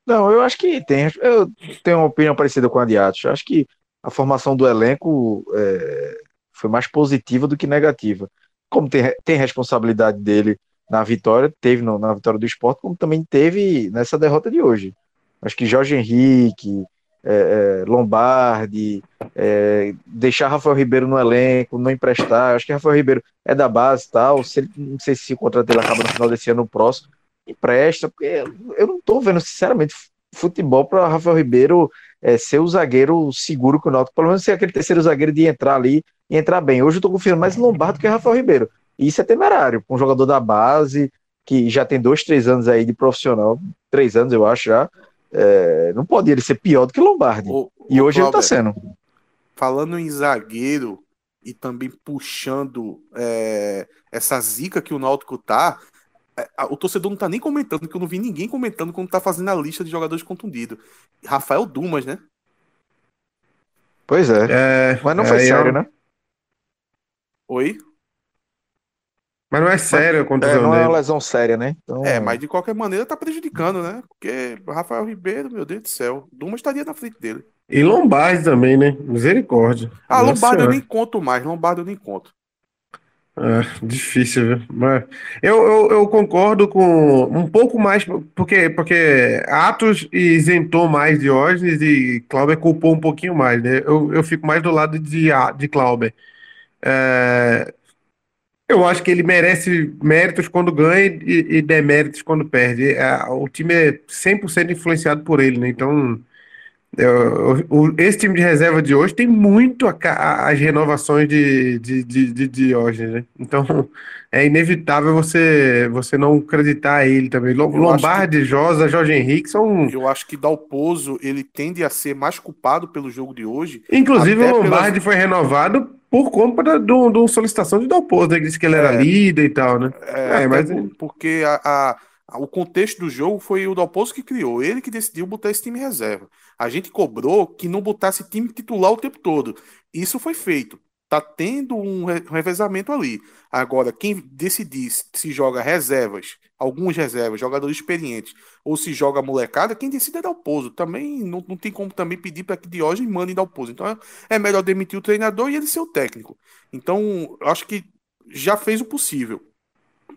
Não, eu acho que tem. Eu tenho uma opinião parecida com a de Atos. Acho que a formação do elenco é, foi mais positiva do que negativa. Como tem, tem responsabilidade dele na vitória, teve no- na vitória do esporte, como também teve nessa derrota de hoje. Acho que Jorge Henrique, é, é, Lombardi, é, deixar Rafael Ribeiro no elenco, não emprestar. Acho que Rafael Ribeiro é da base e tal. Se ele, não sei se o contrato dele acaba no final desse ano ou próximo empresta, porque eu não tô vendo, sinceramente, futebol para Rafael Ribeiro é, ser o zagueiro seguro que o Náutico, pelo menos ser aquele terceiro zagueiro de entrar ali e entrar bem. Hoje eu tô confiando mais em Lombardo que em Rafael Ribeiro. E isso é temerário, com um jogador da base, que já tem dois, três anos aí de profissional, três anos eu acho já, é, não pode ele ser pior do que Lombardi. Ô, E ô, hoje ele tá sendo. falando em zagueiro e também puxando é, essa zica que o Náutico tá, o torcedor não tá nem comentando, que eu não vi ninguém comentando quando tá fazendo a lista de jogadores contundidos. Rafael Dumas, né? Pois é. É, Mas não foi aí, ó, sério, né? Oi? Mas não é sério a É, contusão não é dele. uma lesão séria, né? Então, É, mas de qualquer maneira tá prejudicando, né? Porque Rafael Ribeiro, meu Deus do céu, Dumas estaria na frente dele. E Lombardi também, né? Misericórdia. Ah, Nossa Lombardo eu nem conto mais, Lombardo eu nem conto. É, difícil, viu? Mas eu, eu, eu concordo com um pouco mais, porque, porque Atos isentou mais Diógenes e Clauber culpou um pouquinho mais, né? Eu, eu fico mais do lado de, de Clauber. É, eu acho que ele merece méritos quando ganha e, e deméritos quando perde. É, o time é 100% influenciado por ele, né? Então, eu- o- esse time de reserva de hoje tem muito a ca- as renovações de, de, de, de Diógenes, né? Então é inevitável você, você não acreditar ele também. Eu Lombardi, Josa, Jorge Henrique são. Eu acho que Dalpozo, ele tende a ser mais culpado pelo jogo de hoje. Inclusive, o pelas- Lombardi foi renovado por conta do, do solicitação de Dalpozo, né? Que disse que ele era É. líder e tal, né? É, É, mas- por- porque a, a, O contexto do jogo foi o Dalpozo que criou, ele que decidiu botar esse time reserva. A gente cobrou que não botasse time titular o tempo todo. Isso foi feito. Tá tendo um revezamento ali. Agora, quem decidir se joga reservas, algumas reservas, jogadores experientes, ou se joga molecada, quem decide é Dalpozo. Também não, não tem como também pedir para que Diógenes mande Dalpozo. Então é, é melhor demitir o treinador e ele ser o técnico. Então, acho que já fez o possível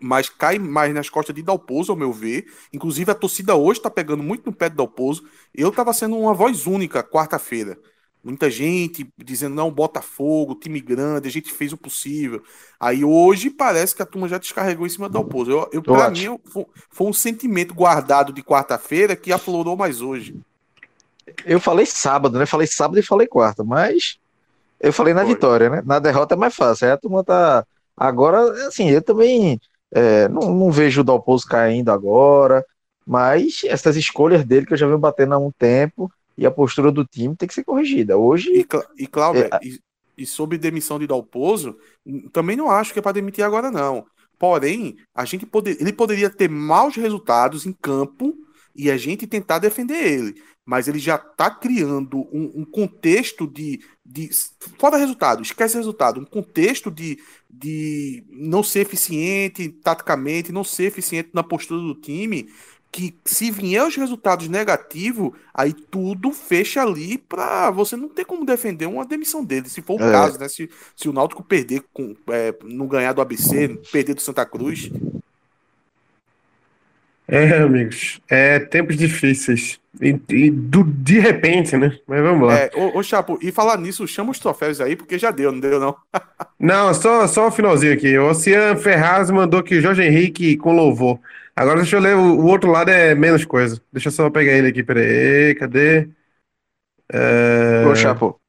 mas cai mais nas costas de Dalpozo, ao meu ver. Inclusive, a torcida hoje está pegando muito no pé de Dalpozo. Eu estava sendo uma voz única quarta-feira. Muita gente dizendo, não, Botafogo, time grande, a gente fez o possível. Aí hoje parece que a turma já descarregou em cima do Dalpozo. Eu, eu, para mim, foi, foi um sentimento guardado de quarta-feira que aflorou mais hoje. Eu falei sábado, né? Falei sábado e falei quarta, mas eu falei na Foi. vitória, né? Na derrota é mais fácil. Aí a turma tá. Agora, assim, eu também é, não, não, vejo o Dalpozo caindo agora, mas essas escolhas dele que eu já venho batendo há um tempo e a postura do time tem que ser corrigida. Hoje. E, e Cláudio, é... e, e sobre demissão de Dalpozo, também não acho que é para demitir agora, não. Porém, a gente poder, ele poderia ter maus resultados em campo e a gente tentar defender ele. Mas ele já está criando um, um, contexto de, de. Fora resultado, esquece resultado. Um contexto de, de não ser eficiente taticamente, não ser eficiente na postura do time, que se vier os resultados negativos, aí tudo fecha ali para você não ter como defender uma demissão dele, se for o é. caso, né? Se, se o Náutico perder, com, é, não ganhar do ABC, perder do Santa Cruz. É, amigos, é tempos difíceis. E, e do, de repente, né? Mas vamos lá. É, ô, ô, Chapo, e falar nisso, chama os troféus aí, porque já deu, não deu, não? não, só, só o finalzinho aqui. O Oceano Ferraz mandou que Jorge Henrique com louvor. Agora deixa eu ler, o, o, outro lado é menos coisa. Deixa eu só pegar ele aqui, peraí, cadê? É... Ô, Chapo,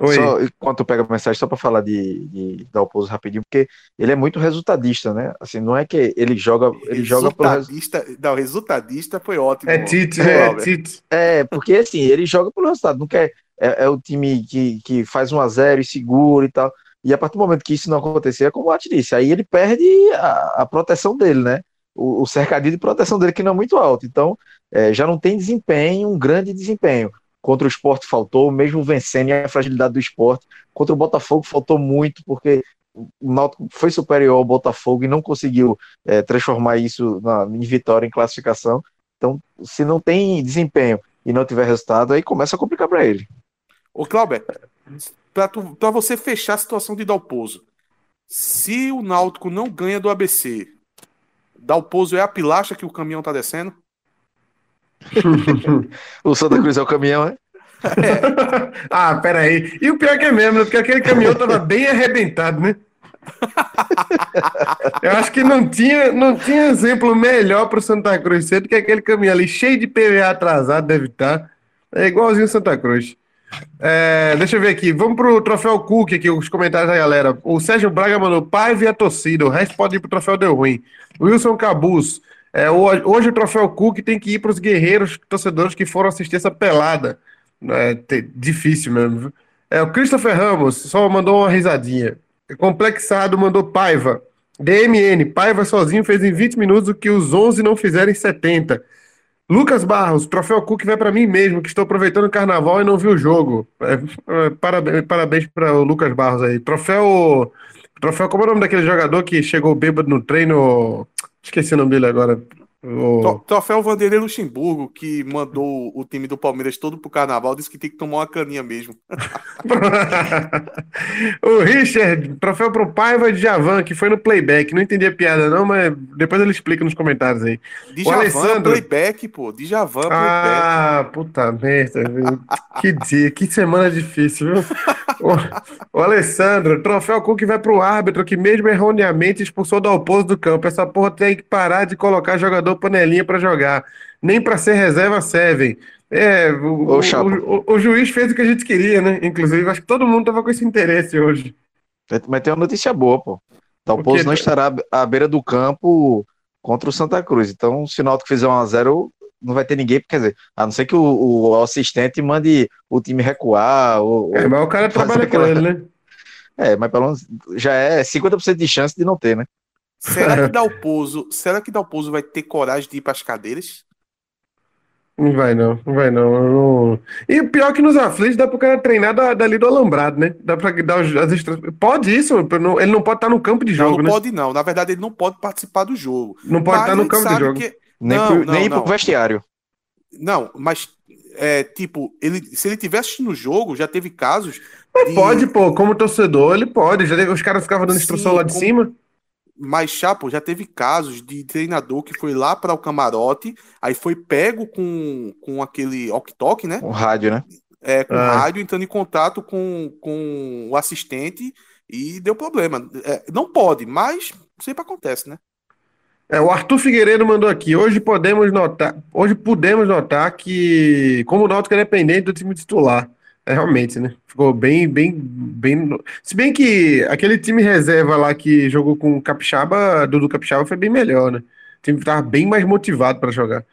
Oi. Só, enquanto pega a mensagem, só para falar de, de Dalpozo rapidinho, porque ele é muito resultadista, né? Assim, não é que ele joga, ele joga pelo resultadista. Não, resultadista foi ótimo. É Tite, é, é Tite. É, porque assim, ele joga pelo resultado, não quer é, é o time que, que faz 1 a 0 e segura e tal. E a partir do momento que isso não acontecer, é como o Ati disse, aí ele perde a, a proteção dele, né? O, o, cercadinho de proteção dele que não é muito alto. Então, é, já não tem desempenho, um grande desempenho. Contra o esporte faltou, mesmo vencendo a fragilidade do esporte. Contra o Botafogo faltou muito, porque o Náutico foi superior ao Botafogo e não conseguiu é, transformar isso na, em vitória, em classificação. Então, se não tem desempenho e não tiver resultado, aí começa a complicar para ele. Ô, Cláudio, para você fechar a situação de Dalpozo, se o Náutico não ganha do ABC, Dalpozo é a pilacha que o caminhão tá descendo? o Santa Cruz é o caminhão, né? É. ah, peraí. E o pior que é mesmo, porque aquele caminhão tava bem arrebentado, né? Eu acho que não tinha, não tinha exemplo melhor para o Santa Cruz ser do que aquele caminhão ali, cheio de PVA atrasado, deve estar. É igualzinho Santa Cruz. É, deixa eu ver aqui. Vamos pro troféu Cook aqui, os comentários da galera. O Sérgio Braga mandou pai via torcida. O resto pode ir pro troféu deu ruim. Wilson Cabuz. É, hoje o troféu Cook tem que ir para os guerreiros torcedores que foram assistir essa pelada. É, difícil mesmo. É, o Christopher Ramos só mandou uma risadinha. Complexado mandou Paiva. DMN, Paiva sozinho fez em 20 minutos o que os 11 não fizeram em 70. Lucas Barros, troféu Cook vai para mim mesmo, que estou aproveitando o carnaval e não vi o jogo. É, é parabéns parabéns para o Lucas Barros aí. Troféu. Troféu, como é o nome daquele jogador que chegou bêbado no treino? Esqueci o nome dele agora. O... Troféu Vanderlei Luxemburgo, que mandou o time do Palmeiras todo pro carnaval, disse que tem que tomar uma caninha mesmo. o Richard, troféu pro Paiva de Javan, que foi no playback. Não entendi a piada, não, mas depois ele explica nos comentários aí. De Javan, Alessandro... playback, pô. De Javan, playback. Ah, puta merda. que dia, que semana difícil, viu? o, o Alessandro, troféu Cook vai pro árbitro, que mesmo erroneamente expulsou do oposto do campo. Essa porra tem que parar de colocar jogador panelinha para jogar. Nem para ser reserva servem. É, o, o, o, o, juiz fez o que a gente queria, né? Inclusive, acho que todo mundo tava com esse interesse hoje. Mas tem uma notícia boa, pô. Talpoz não estará à beira do campo contra o Santa Cruz. Então, se o Náutico fizer 1x0, não vai ter ninguém, quer dizer, a não ser que o, o assistente mande o time recuar. Ou, é, mas o cara trabalha aquela... com ele, né? É, mas pelo menos já é 50% de chance de não ter, né? Será que Dalpozo, será que Dalpozo vai ter coragem de ir para as cadeiras? Não vai não, não vai não. não... E o pior é que nos aflitos dá pro cara treinar da, dali do alambrado, né? Dá pra dar os, as extras... Pode isso, ele não pode estar no campo de jogo, não, não né? pode não. Na verdade, ele não pode participar do jogo. Não pode estar no campo de jogo. Que... Nem, não, pro, não, nem não. pro vestiário. Não, mas é, tipo, ele, se ele tivesse assistindo o jogo, já teve casos. Mas de- pode, pô, como torcedor, ele pode. Já teve- os caras ficavam dando instrução Sim, lá de como- cima. Mas, Chapo, já teve casos de treinador que foi lá para o camarote, aí foi pego com, com aquele ok-tok, né? O rádio, né? É, com Ah. rádio, entrando em contato com, com o assistente e deu problema. É, não pode, mas sempre acontece, né? É, o Arthur Figueiredo mandou aqui. Hoje podemos notar, hoje pudemos notar que como o Náutico é dependente do time titular. É realmente, né? Ficou bem, bem, bem. Se bem que aquele time reserva lá que jogou com o Capixaba, Dudu Capixaba, foi bem melhor, né? O time estava bem mais motivado para jogar.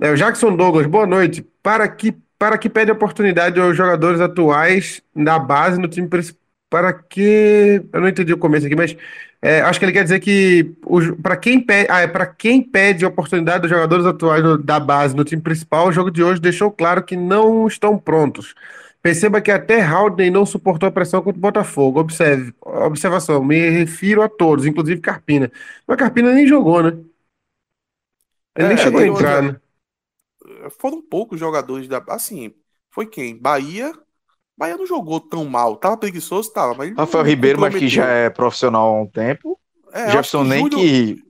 É, o Jackson Douglas, boa noite. Para que, para que pede oportunidade aos jogadores atuais da base no time principal? Para que. Eu não entendi o começo aqui, mas é, acho que ele quer dizer que para quem pede, ah, é quem pede oportunidade dos jogadores atuais no- da base no time principal, o jogo de hoje deixou claro que não estão prontos. Perceba que até Haldane não suportou a pressão contra o Botafogo. Observe, observação, me refiro a todos, inclusive Carpina. Mas Carpina nem jogou, né? Ele nem É, chegou a ele- entrar, né? Foram poucos jogadores da. Assim, foi quem? Bahia. Bahia não jogou tão mal. Tava preguiçoso, tava, mas Rafael Ribeiro, mas que já é profissional há um tempo. É, eu acho Jefferson nem Júlio- que.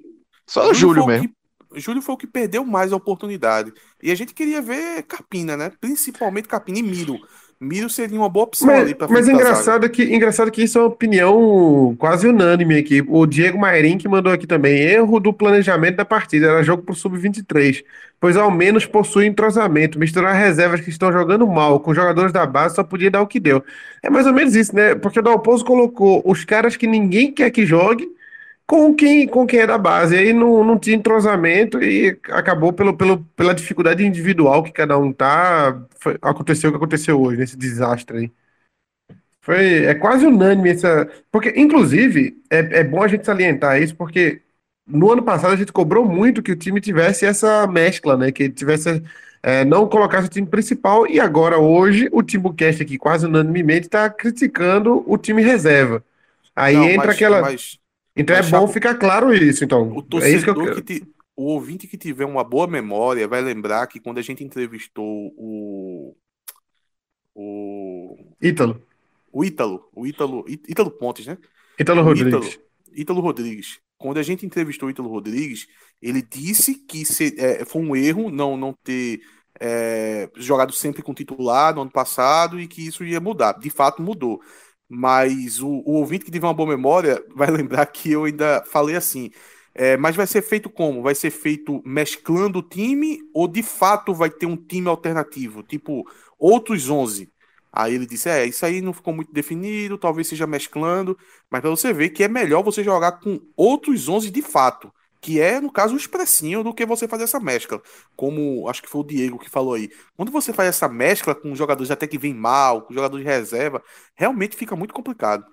Só o Júlio foi o mesmo. que- Júlio foi o que perdeu mais a oportunidade. E a gente queria ver Carpina, né? Principalmente Carpina e Miro. Miro seria uma boa opção Mas, ali pra mas engraçado que, engraçado que isso é uma opinião quase unânime aqui. O Diego Mairim que mandou aqui também. Erro do planejamento da partida. Era jogo pro Sub-23. Pois ao menos possui entrosamento. Misturar reservas que estão jogando mal com jogadores da base só podia dar o que deu. É mais ou menos isso, né? Porque o Dalpozo colocou os caras que ninguém quer que jogue com quem, com quem é da base. Aí não, não tinha entrosamento e acabou pelo, pelo, pela dificuldade individual que cada um tá. Foi- aconteceu o que aconteceu hoje, nesse desastre aí. Foi, é quase unânime essa. Porque, inclusive, é, é bom a gente salientar isso, porque no ano passado a gente cobrou muito que o time tivesse essa mescla, né? Que tivesse. é, não colocasse o time principal, e agora, hoje, o Timbucast aqui, quase unanimemente, está criticando o time reserva. Aí Não, entra mas- aquela. mas Então é bom ficar claro isso, então. o É isso que eu torcedor que ti- o ouvinte que tiver uma boa memória vai lembrar que quando a gente entrevistou o o, Ítalo. o Ítalo, o Ítalo, Ítalo Pontes, né? Ítalo Rodrigues. Ítalo, Ítalo Rodrigues. Quando a gente entrevistou o Ítalo Rodrigues, ele disse que se- é, foi um erro não, não ter é, jogado sempre com titular no ano passado e que isso ia mudar. De fato, mudou. Mas o, o ouvinte que tiver uma boa memória vai lembrar que eu ainda falei assim. é, mas vai ser feito como? Vai ser feito mesclando o time ou de fato vai ter um time alternativo? Tipo, outros 11. Aí ele disse: É, isso aí não ficou muito definido, talvez seja mesclando, mas para você ver que é melhor você jogar com outros 11 de fato, que é, no caso, o expressinho do que você fazer essa mescla. Como acho que foi o Diego que falou aí. Quando você faz essa mescla com jogadores até que vem mal, com jogadores de reserva, realmente fica muito complicado.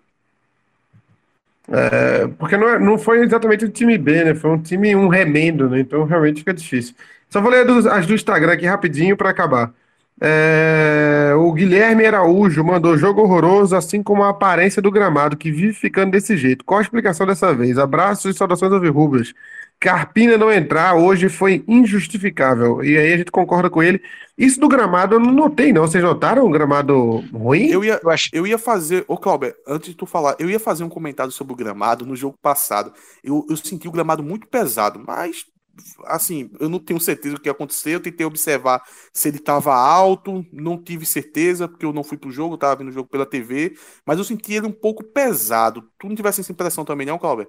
É, porque não, é- não foi exatamente o time B, né? Foi um time, um remendo, né? Então realmente fica difícil. Só vou ler as do Instagram aqui rapidinho para acabar. É, o Guilherme Araújo mandou jogo horroroso, assim como a aparência do gramado, que vive ficando desse jeito. Qual a explicação dessa vez? Abraços e saudações alvirrubras. Carpina não entrar hoje foi injustificável. E aí a gente concorda com ele. Isso do gramado eu não notei, não. Vocês notaram o gramado ruim? Eu ia, Eu ia fazer, ô Cláudio, antes de tu falar, eu ia fazer um comentário sobre o gramado no jogo passado. Eu, eu senti o gramado muito pesado, mas assim, eu não tenho certeza do que aconteceu. Eu tentei observar se ele estava alto, não tive certeza, porque eu não fui pro jogo, eu tava vendo o jogo pela TV, mas eu senti ele um pouco pesado. Tu não tivesse essa impressão também, não, Cláudio?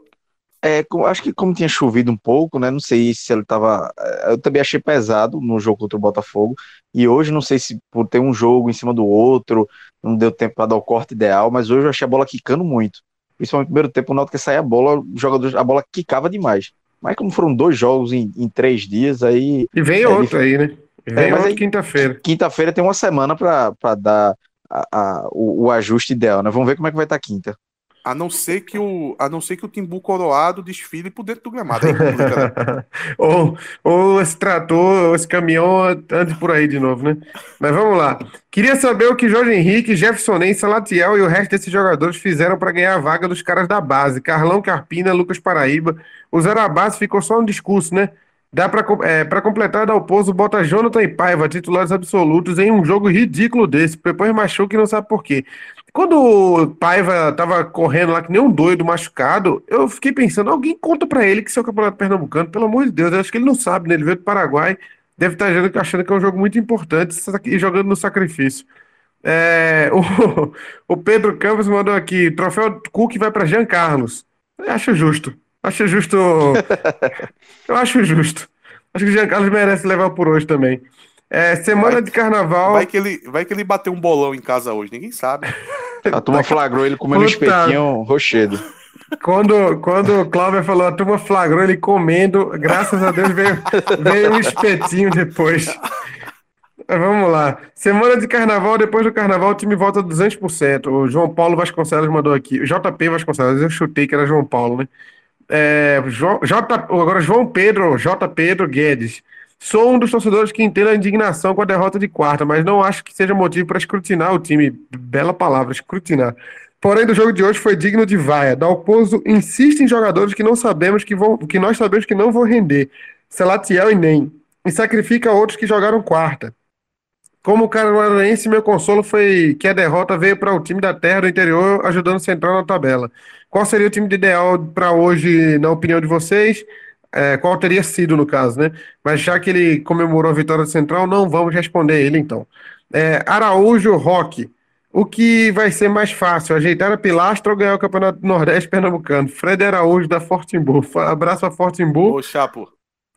É, acho que como tinha chovido um pouco, né? Não sei se ele tava. eh, Eu também achei pesado no jogo contra o Botafogo. E hoje, não sei se por ter um jogo em cima do outro, não deu tempo para dar o corte ideal, mas hoje eu achei a bola quicando muito. Principalmente no primeiro tempo, o Náutico saía a bola, o jogador, a bola quicava demais. Mas como foram dois jogos em, em três dias, aí E vem É, outro aí, né? E Vem É, outro quinta-feira. quinta-feira tem uma semana para dar a- a- o, o ajuste ideal, né? Vamos ver como é que vai estar quinta. A não ser que o, a não ser que o Timbu coroado desfile por dentro do gramado. Né? ou, ou esse trator, ou esse caminhão ande por aí de novo, né? Mas vamos lá. Queria saber o que Jorge Henrique, Jefferson Ney, Salatiel e o resto desses jogadores fizeram para ganhar a vaga dos caras da base. Carlão Carpina, Lucas Paraíba. O base ficou só um discurso, né? Dá para é, pra completar, dá o pouso, bota Jonathan e Paiva, titulares absolutos, em um jogo ridículo desse. Depois machuca e não sabe por quê. Quando o Paiva tava correndo lá que nem um doido machucado, eu fiquei pensando, alguém conta para ele que isso é o Campeonato Pernambucano, pelo amor de Deus, eu acho que ele não sabe, né? Ele veio do Paraguai, deve estar tá achando que é um jogo muito importante e jogando no sacrifício. É, o, o, Pedro Campos mandou aqui: troféu Cook vai para Jean Carlos. Eu acho justo. Acho justo. Eu acho justo. Acho que o Jean Carlos merece levar por hoje também. É, semana vai, de carnaval. Vai que, ele, vai que ele bateu um bolão em casa hoje, ninguém sabe. A turma flagrou ele comendo Puta. espetinho rochedo. Quando, quando o Cláudio falou, a turma flagrou ele comendo, graças a Deus veio, veio um espetinho depois. Vamos lá. Semana de carnaval, depois do carnaval o time volta 200%. O João Paulo Vasconcelos mandou aqui. O JP Vasconcelos, eu chutei que era João Paulo, né? É, J, agora João Pedro, J. Pedro Guedes. Sou um dos torcedores que entende a indignação com a derrota de quarta, mas não acho que seja motivo para escrutinar o time. Bela palavra, escrutinar. Porém, do jogo de hoje foi digno de vaia. Dalpozo insiste em jogadores que não sabemos que vão, que nós sabemos que não vão render. Celatiel e Nem. E sacrifica outros que jogaram quarta. Como canarense, meu consolo foi que a derrota veio para o time da terra do interior, ajudando o Central na tabela. Qual seria o time ideal para hoje, na opinião de vocês? É, qual teria sido, no caso, né? Mas já que ele comemorou a vitória do Central, não vamos responder ele, então. É, Araújo Roque. O que vai ser mais fácil, ajeitar a pilastra ou ganhar o Campeonato Nordeste Pernambucano? Fred Araújo, da Fortimbu. Abraço a Fortimbu. Ô, Chapo.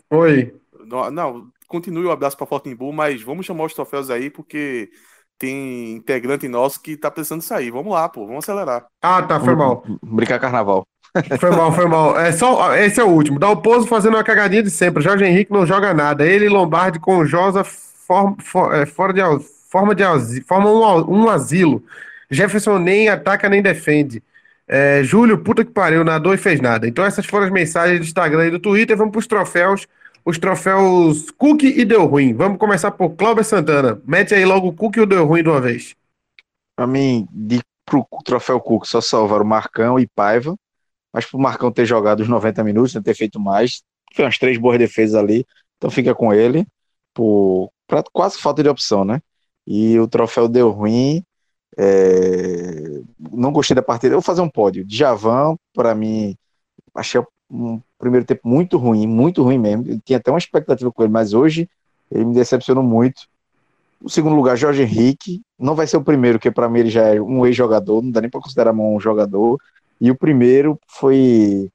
Oi. Não, não continue o abraço para Fortimbu, mas vamos chamar os troféus aí, porque tem integrante nosso que tá precisando sair. Vamos lá, pô, vamos acelerar. Ah, tá, foi mal. Brincar carnaval. Foi mal, foi mal. É só, esse é o último. Dá o pouso fazendo uma cagadinha de sempre. Jorge Henrique não joga nada. Ele e Lombardi com Josa for, for, é, fora de, forma de forma um, um asilo. Jefferson nem ataca nem defende. É, Júlio, puta que pariu, nadou e fez nada. Então essas foram as mensagens do Instagram e do Twitter. Vamos para os troféus os troféus Cook e Deu Ruim. Vamos começar por Cláudio Santana. Mete aí logo o Cook e o Deu Ruim de uma vez. Pra mim, de, pro troféu Cook só salvaram Marcão e Paiva. Mas pro Marcão ter jogado os 90 minutos, não ter feito mais. Foi umas três boas defesas ali. Então fica com ele. Por pra quase falta de opção, né? E o troféu deu ruim. É... Não gostei da partida. Eu vou fazer um pódio. Djavan, para mim, achei um primeiro tempo muito ruim, muito ruim mesmo. Eu tinha até uma expectativa com ele, mas hoje ele me decepcionou muito. O segundo lugar, Jorge Henrique. Não vai ser o primeiro, porque para mim ele já é um ex-jogador, não dá nem para considerar um jogador. E o primeiro foi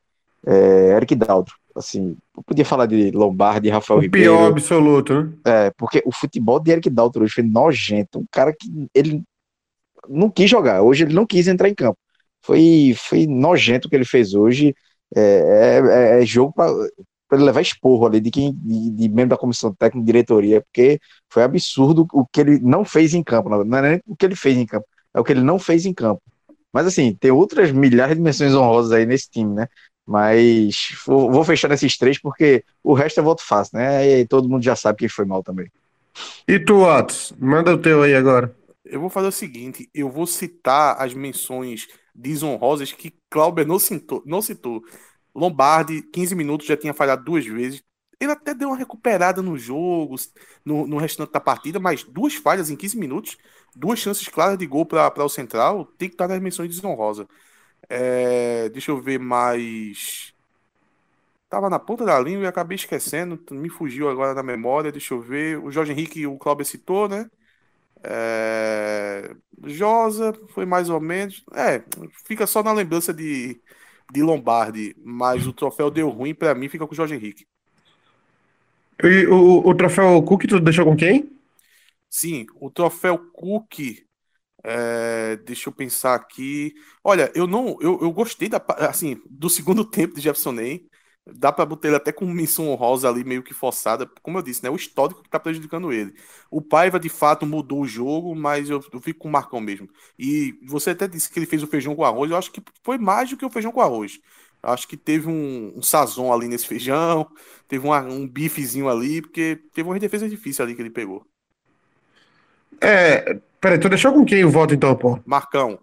é, Eric Daltro. Assim, eu podia falar de Lombardi, Rafael o Ribeiro. pior absoluto, né? É, porque o futebol de Eric Daltro hoje foi nojento. Um cara que ele não quis jogar. Hoje ele não quis entrar em campo. Foi, foi nojento o que ele fez hoje. É, é, é jogo para ele levar esporro ali de quem de, de, membro da comissão técnica e diretoria, porque foi absurdo o que ele não fez em campo, não é nem o que ele fez em campo, é o que ele não fez em campo. Mas assim, tem outras milhares de menções honrosas aí nesse time, né? Mas vou, vou fechar nesses três porque o resto é voto fácil, né? E todo mundo já sabe que foi mal também. E tu, Atos? Manda o teu aí agora. Eu vou fazer o seguinte: eu vou citar as menções desonrosas que Clauber não citou, não citou. Lombardi, 15 minutos, já tinha falhado duas vezes. Ele até deu uma recuperada no jogo, no, no restante da partida, mas duas falhas em 15 minutos, duas chances claras de gol para o Central, tem que estar nas menções desonrosas. É, deixa eu ver mais. Tava na ponta da língua e acabei esquecendo, me fugiu agora na memória. Deixa eu ver. O Jorge Henrique, o Cláudio citou, né? É... Josa foi mais ou menos. É, fica só na lembrança de, de Lombardi, mas o troféu deu ruim para mim, fica com o Jorge Henrique. E o, o troféu Cook tu deixou com quem? Sim, o troféu Cook. É, deixa eu pensar aqui. Olha, eu não, eu, eu gostei da, assim, do segundo tempo de Jefferson Ney. dá para botar ele até com menção honrosa ali, meio que forçada. Como eu disse, né? O histórico que tá prejudicando ele. O Paiva, de fato, mudou o jogo, mas eu, eu fico com o Marcão mesmo. E você até disse que ele fez o feijão com arroz. Eu acho que foi mais do que o feijão com arroz. Acho que teve um, um sazon ali nesse feijão, teve um, um bifezinho ali, porque teve uma defesa difícil ali que ele pegou. É. Peraí, tu deixou com quem o voto então, pô? Marcão.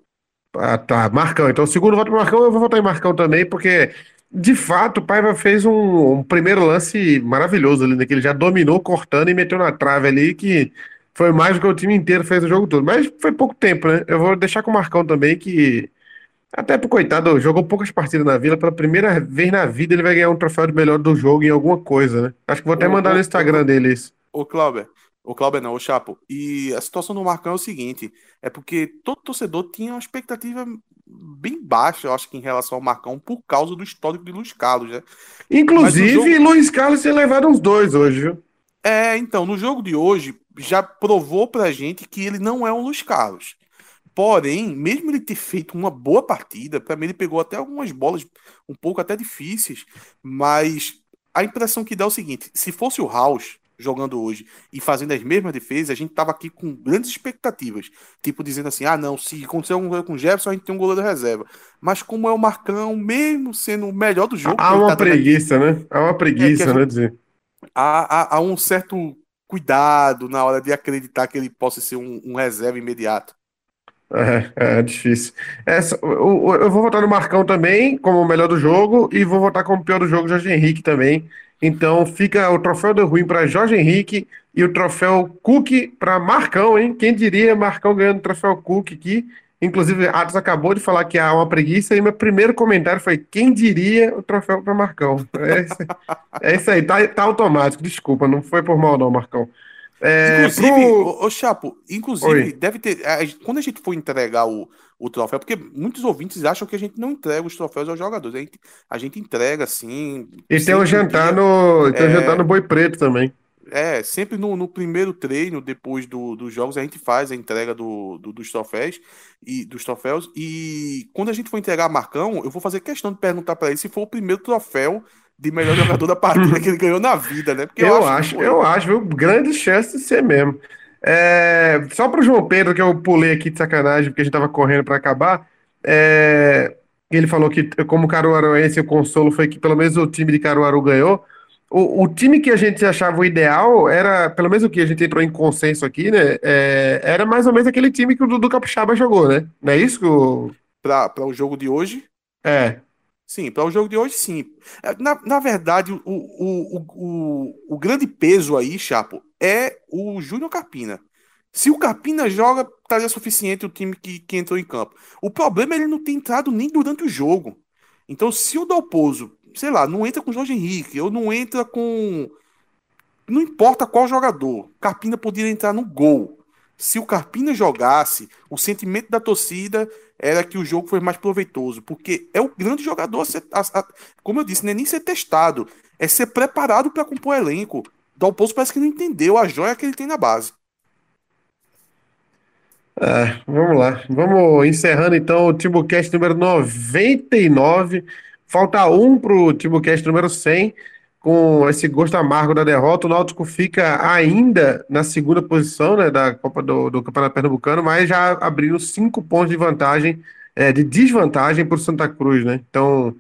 Ah, tá. Marcão. Então, segundo voto pro Marcão, eu vou votar em Marcão também, porque de fato, o Paiva fez um, um, primeiro lance maravilhoso ali, né? Que ele já dominou cortando e meteu na trave ali, que foi mais do que o time inteiro fez o jogo todo. Mas foi pouco tempo, né? Eu vou deixar com o Marcão também, que até pro coitado, jogou poucas partidas na Vila. Pela primeira vez na vida, ele vai ganhar um troféu de melhor do jogo em alguma coisa, né? Acho que vou até mandar no Instagram dele isso. Ô, Cláudio, o Cláudio não, o Chapo. E a situação do Marcão é o seguinte: é porque todo torcedor tinha uma expectativa bem baixa, eu acho que em relação ao Marcão, por causa do histórico de Luiz Carlos, né? Inclusive, jogo... Luiz Carlos tem levado uns dois hoje, viu? É, então, no jogo de hoje, já provou pra gente que ele não é um Luiz Carlos. Porém, mesmo ele ter feito uma boa partida, para mim ele pegou até algumas bolas um pouco até difíceis, mas a impressão que dá é o seguinte: se fosse o House, jogando hoje e fazendo as mesmas defesas, a gente tava aqui com grandes expectativas. Tipo, dizendo assim: ah, não, se acontecer alguma coisa com o Jefferson, a gente tem um goleiro reserva. Mas como é o Marcão, mesmo sendo o melhor do jogo. Há uma tá preguiça, aqui, né? Há uma preguiça, é, né? Dizer. Há, há, há, um certo cuidado na hora de acreditar que ele possa ser um, um reserva imediato. É, é difícil. Essa, eu, eu, vou votar no Marcão também, como o melhor do jogo, e vou votar como pior do jogo, Jorge Henrique também. Então fica o troféu do ruim para Jorge Henrique e o troféu Cook para Marcão, hein? Quem diria Marcão ganhando o troféu Cook aqui? Inclusive, Atos acabou de falar que há uma preguiça e meu primeiro comentário foi: quem diria o troféu para Marcão? É isso, é isso aí, tá, tá, automático, desculpa, não foi por mal, não, Marcão. É, inclusive, pro... ô, Chapo, inclusive, Oi. deve ter. Quando a gente for entregar o, o troféu, porque muitos ouvintes acham que a gente não entrega os troféus aos jogadores. A gente, a gente entrega, sim. E tem um jantar no. Tem um é, jantar no Boi Preto também. É, sempre no, no primeiro treino, depois do, dos jogos, a gente faz a entrega do, do, dos troféus e dos troféus. E quando a gente for entregar a Marcão, eu vou fazer questão de perguntar para ele se foi o primeiro troféu de melhor jogador da partida que ele ganhou na vida, né? Porque eu, eu acho, eu acho, viu? Grande chance de ser mesmo. É, só para o João Pedro, que eu pulei aqui de sacanagem, porque a gente estava correndo para acabar. É, ele falou que, como caruaruense, o consolo foi que pelo menos o time de Caruaru ganhou. O, o, time que a gente achava o ideal era, pelo menos o que a gente entrou em consenso aqui, né? É, era mais ou menos aquele time que o Dudu Capixaba jogou, né? Não é isso? Que o... Para o jogo de hoje? É. Sim, para o jogo de hoje, sim. É, na, na verdade, o, o, o, o, grande peso aí, Chapo, é o Júnior Carpina. Se o Carpina joga, estaria suficiente o time que, que entrou em campo. O problema é ele não ter entrado nem durante o jogo. Então, se o Dalpozo, sei lá, não entra com o Jorge Henrique, ou não entra com. Não importa qual jogador, Carpina poderia entrar no gol. Se o Carpina jogasse, o sentimento da torcida era que o jogo foi mais proveitoso, porque é o grande jogador, a ser, a, a, como eu disse, não é nem ser testado, é ser preparado para compor elenco. Dalpozo parece que não entendeu a joia que ele tem na base. É, vamos lá. Vamos encerrando então o Timbucast número 99. Falta um para o Timbucast número 100. Com esse gosto amargo da derrota, o Náutico fica ainda na segunda posição né, da Copa do, do Campeonato Pernambucano, mas já abriu cinco pontos de vantagem, é, de desvantagem para o Santa Cruz, né? Então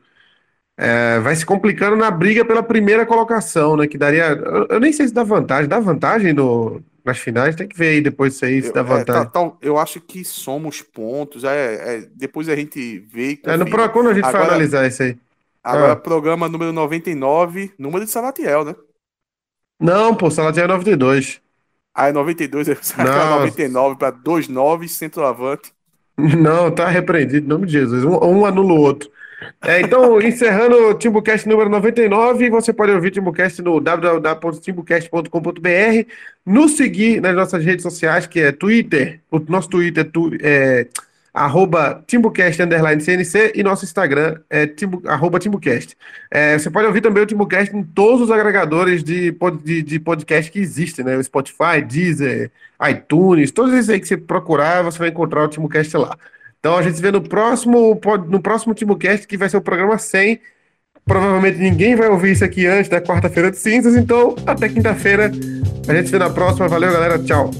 é, vai se complicando na briga pela primeira colocação, né? Que daria. Eu, eu nem sei se dá vantagem. Dá vantagem no, nas finais? Tem que ver aí depois isso aí, se dá é, vantagem. É, tá, tá, eu acho que somos pontos. É, é, depois a gente vê. É, no Procon a gente Agora, vai analisar isso aí. Agora, ah. programa número 99, número de Salatiel, né? Não, pô, Salatiel é 92. Ah, é 92, é 99 para 29, centroavante. Não, tá repreendido, em nome de Jesus. Um, um anula o outro. É, então, encerrando o Timbucast número 99, você pode ouvir o Timbucast no www.timbucast.com.br, nos seguir nas nossas redes sociais, que é Twitter, o nosso Twitter é arroba Timbucast underline CNC e nosso Instagram é timbu, arroba Timbucast. É, você pode ouvir também o Timbucast em todos os agregadores de, de, de podcast que existem, né? Spotify, Deezer, iTunes, todos esses aí que você procurar, você vai encontrar o Timbucast lá. Então a gente se vê no próximo, no próximo Timbucast, que vai ser o programa 100, Provavelmente ninguém vai ouvir isso aqui antes da quarta-feira de cinzas, então até quinta-feira. A gente se vê na próxima. Valeu, galera. Tchau.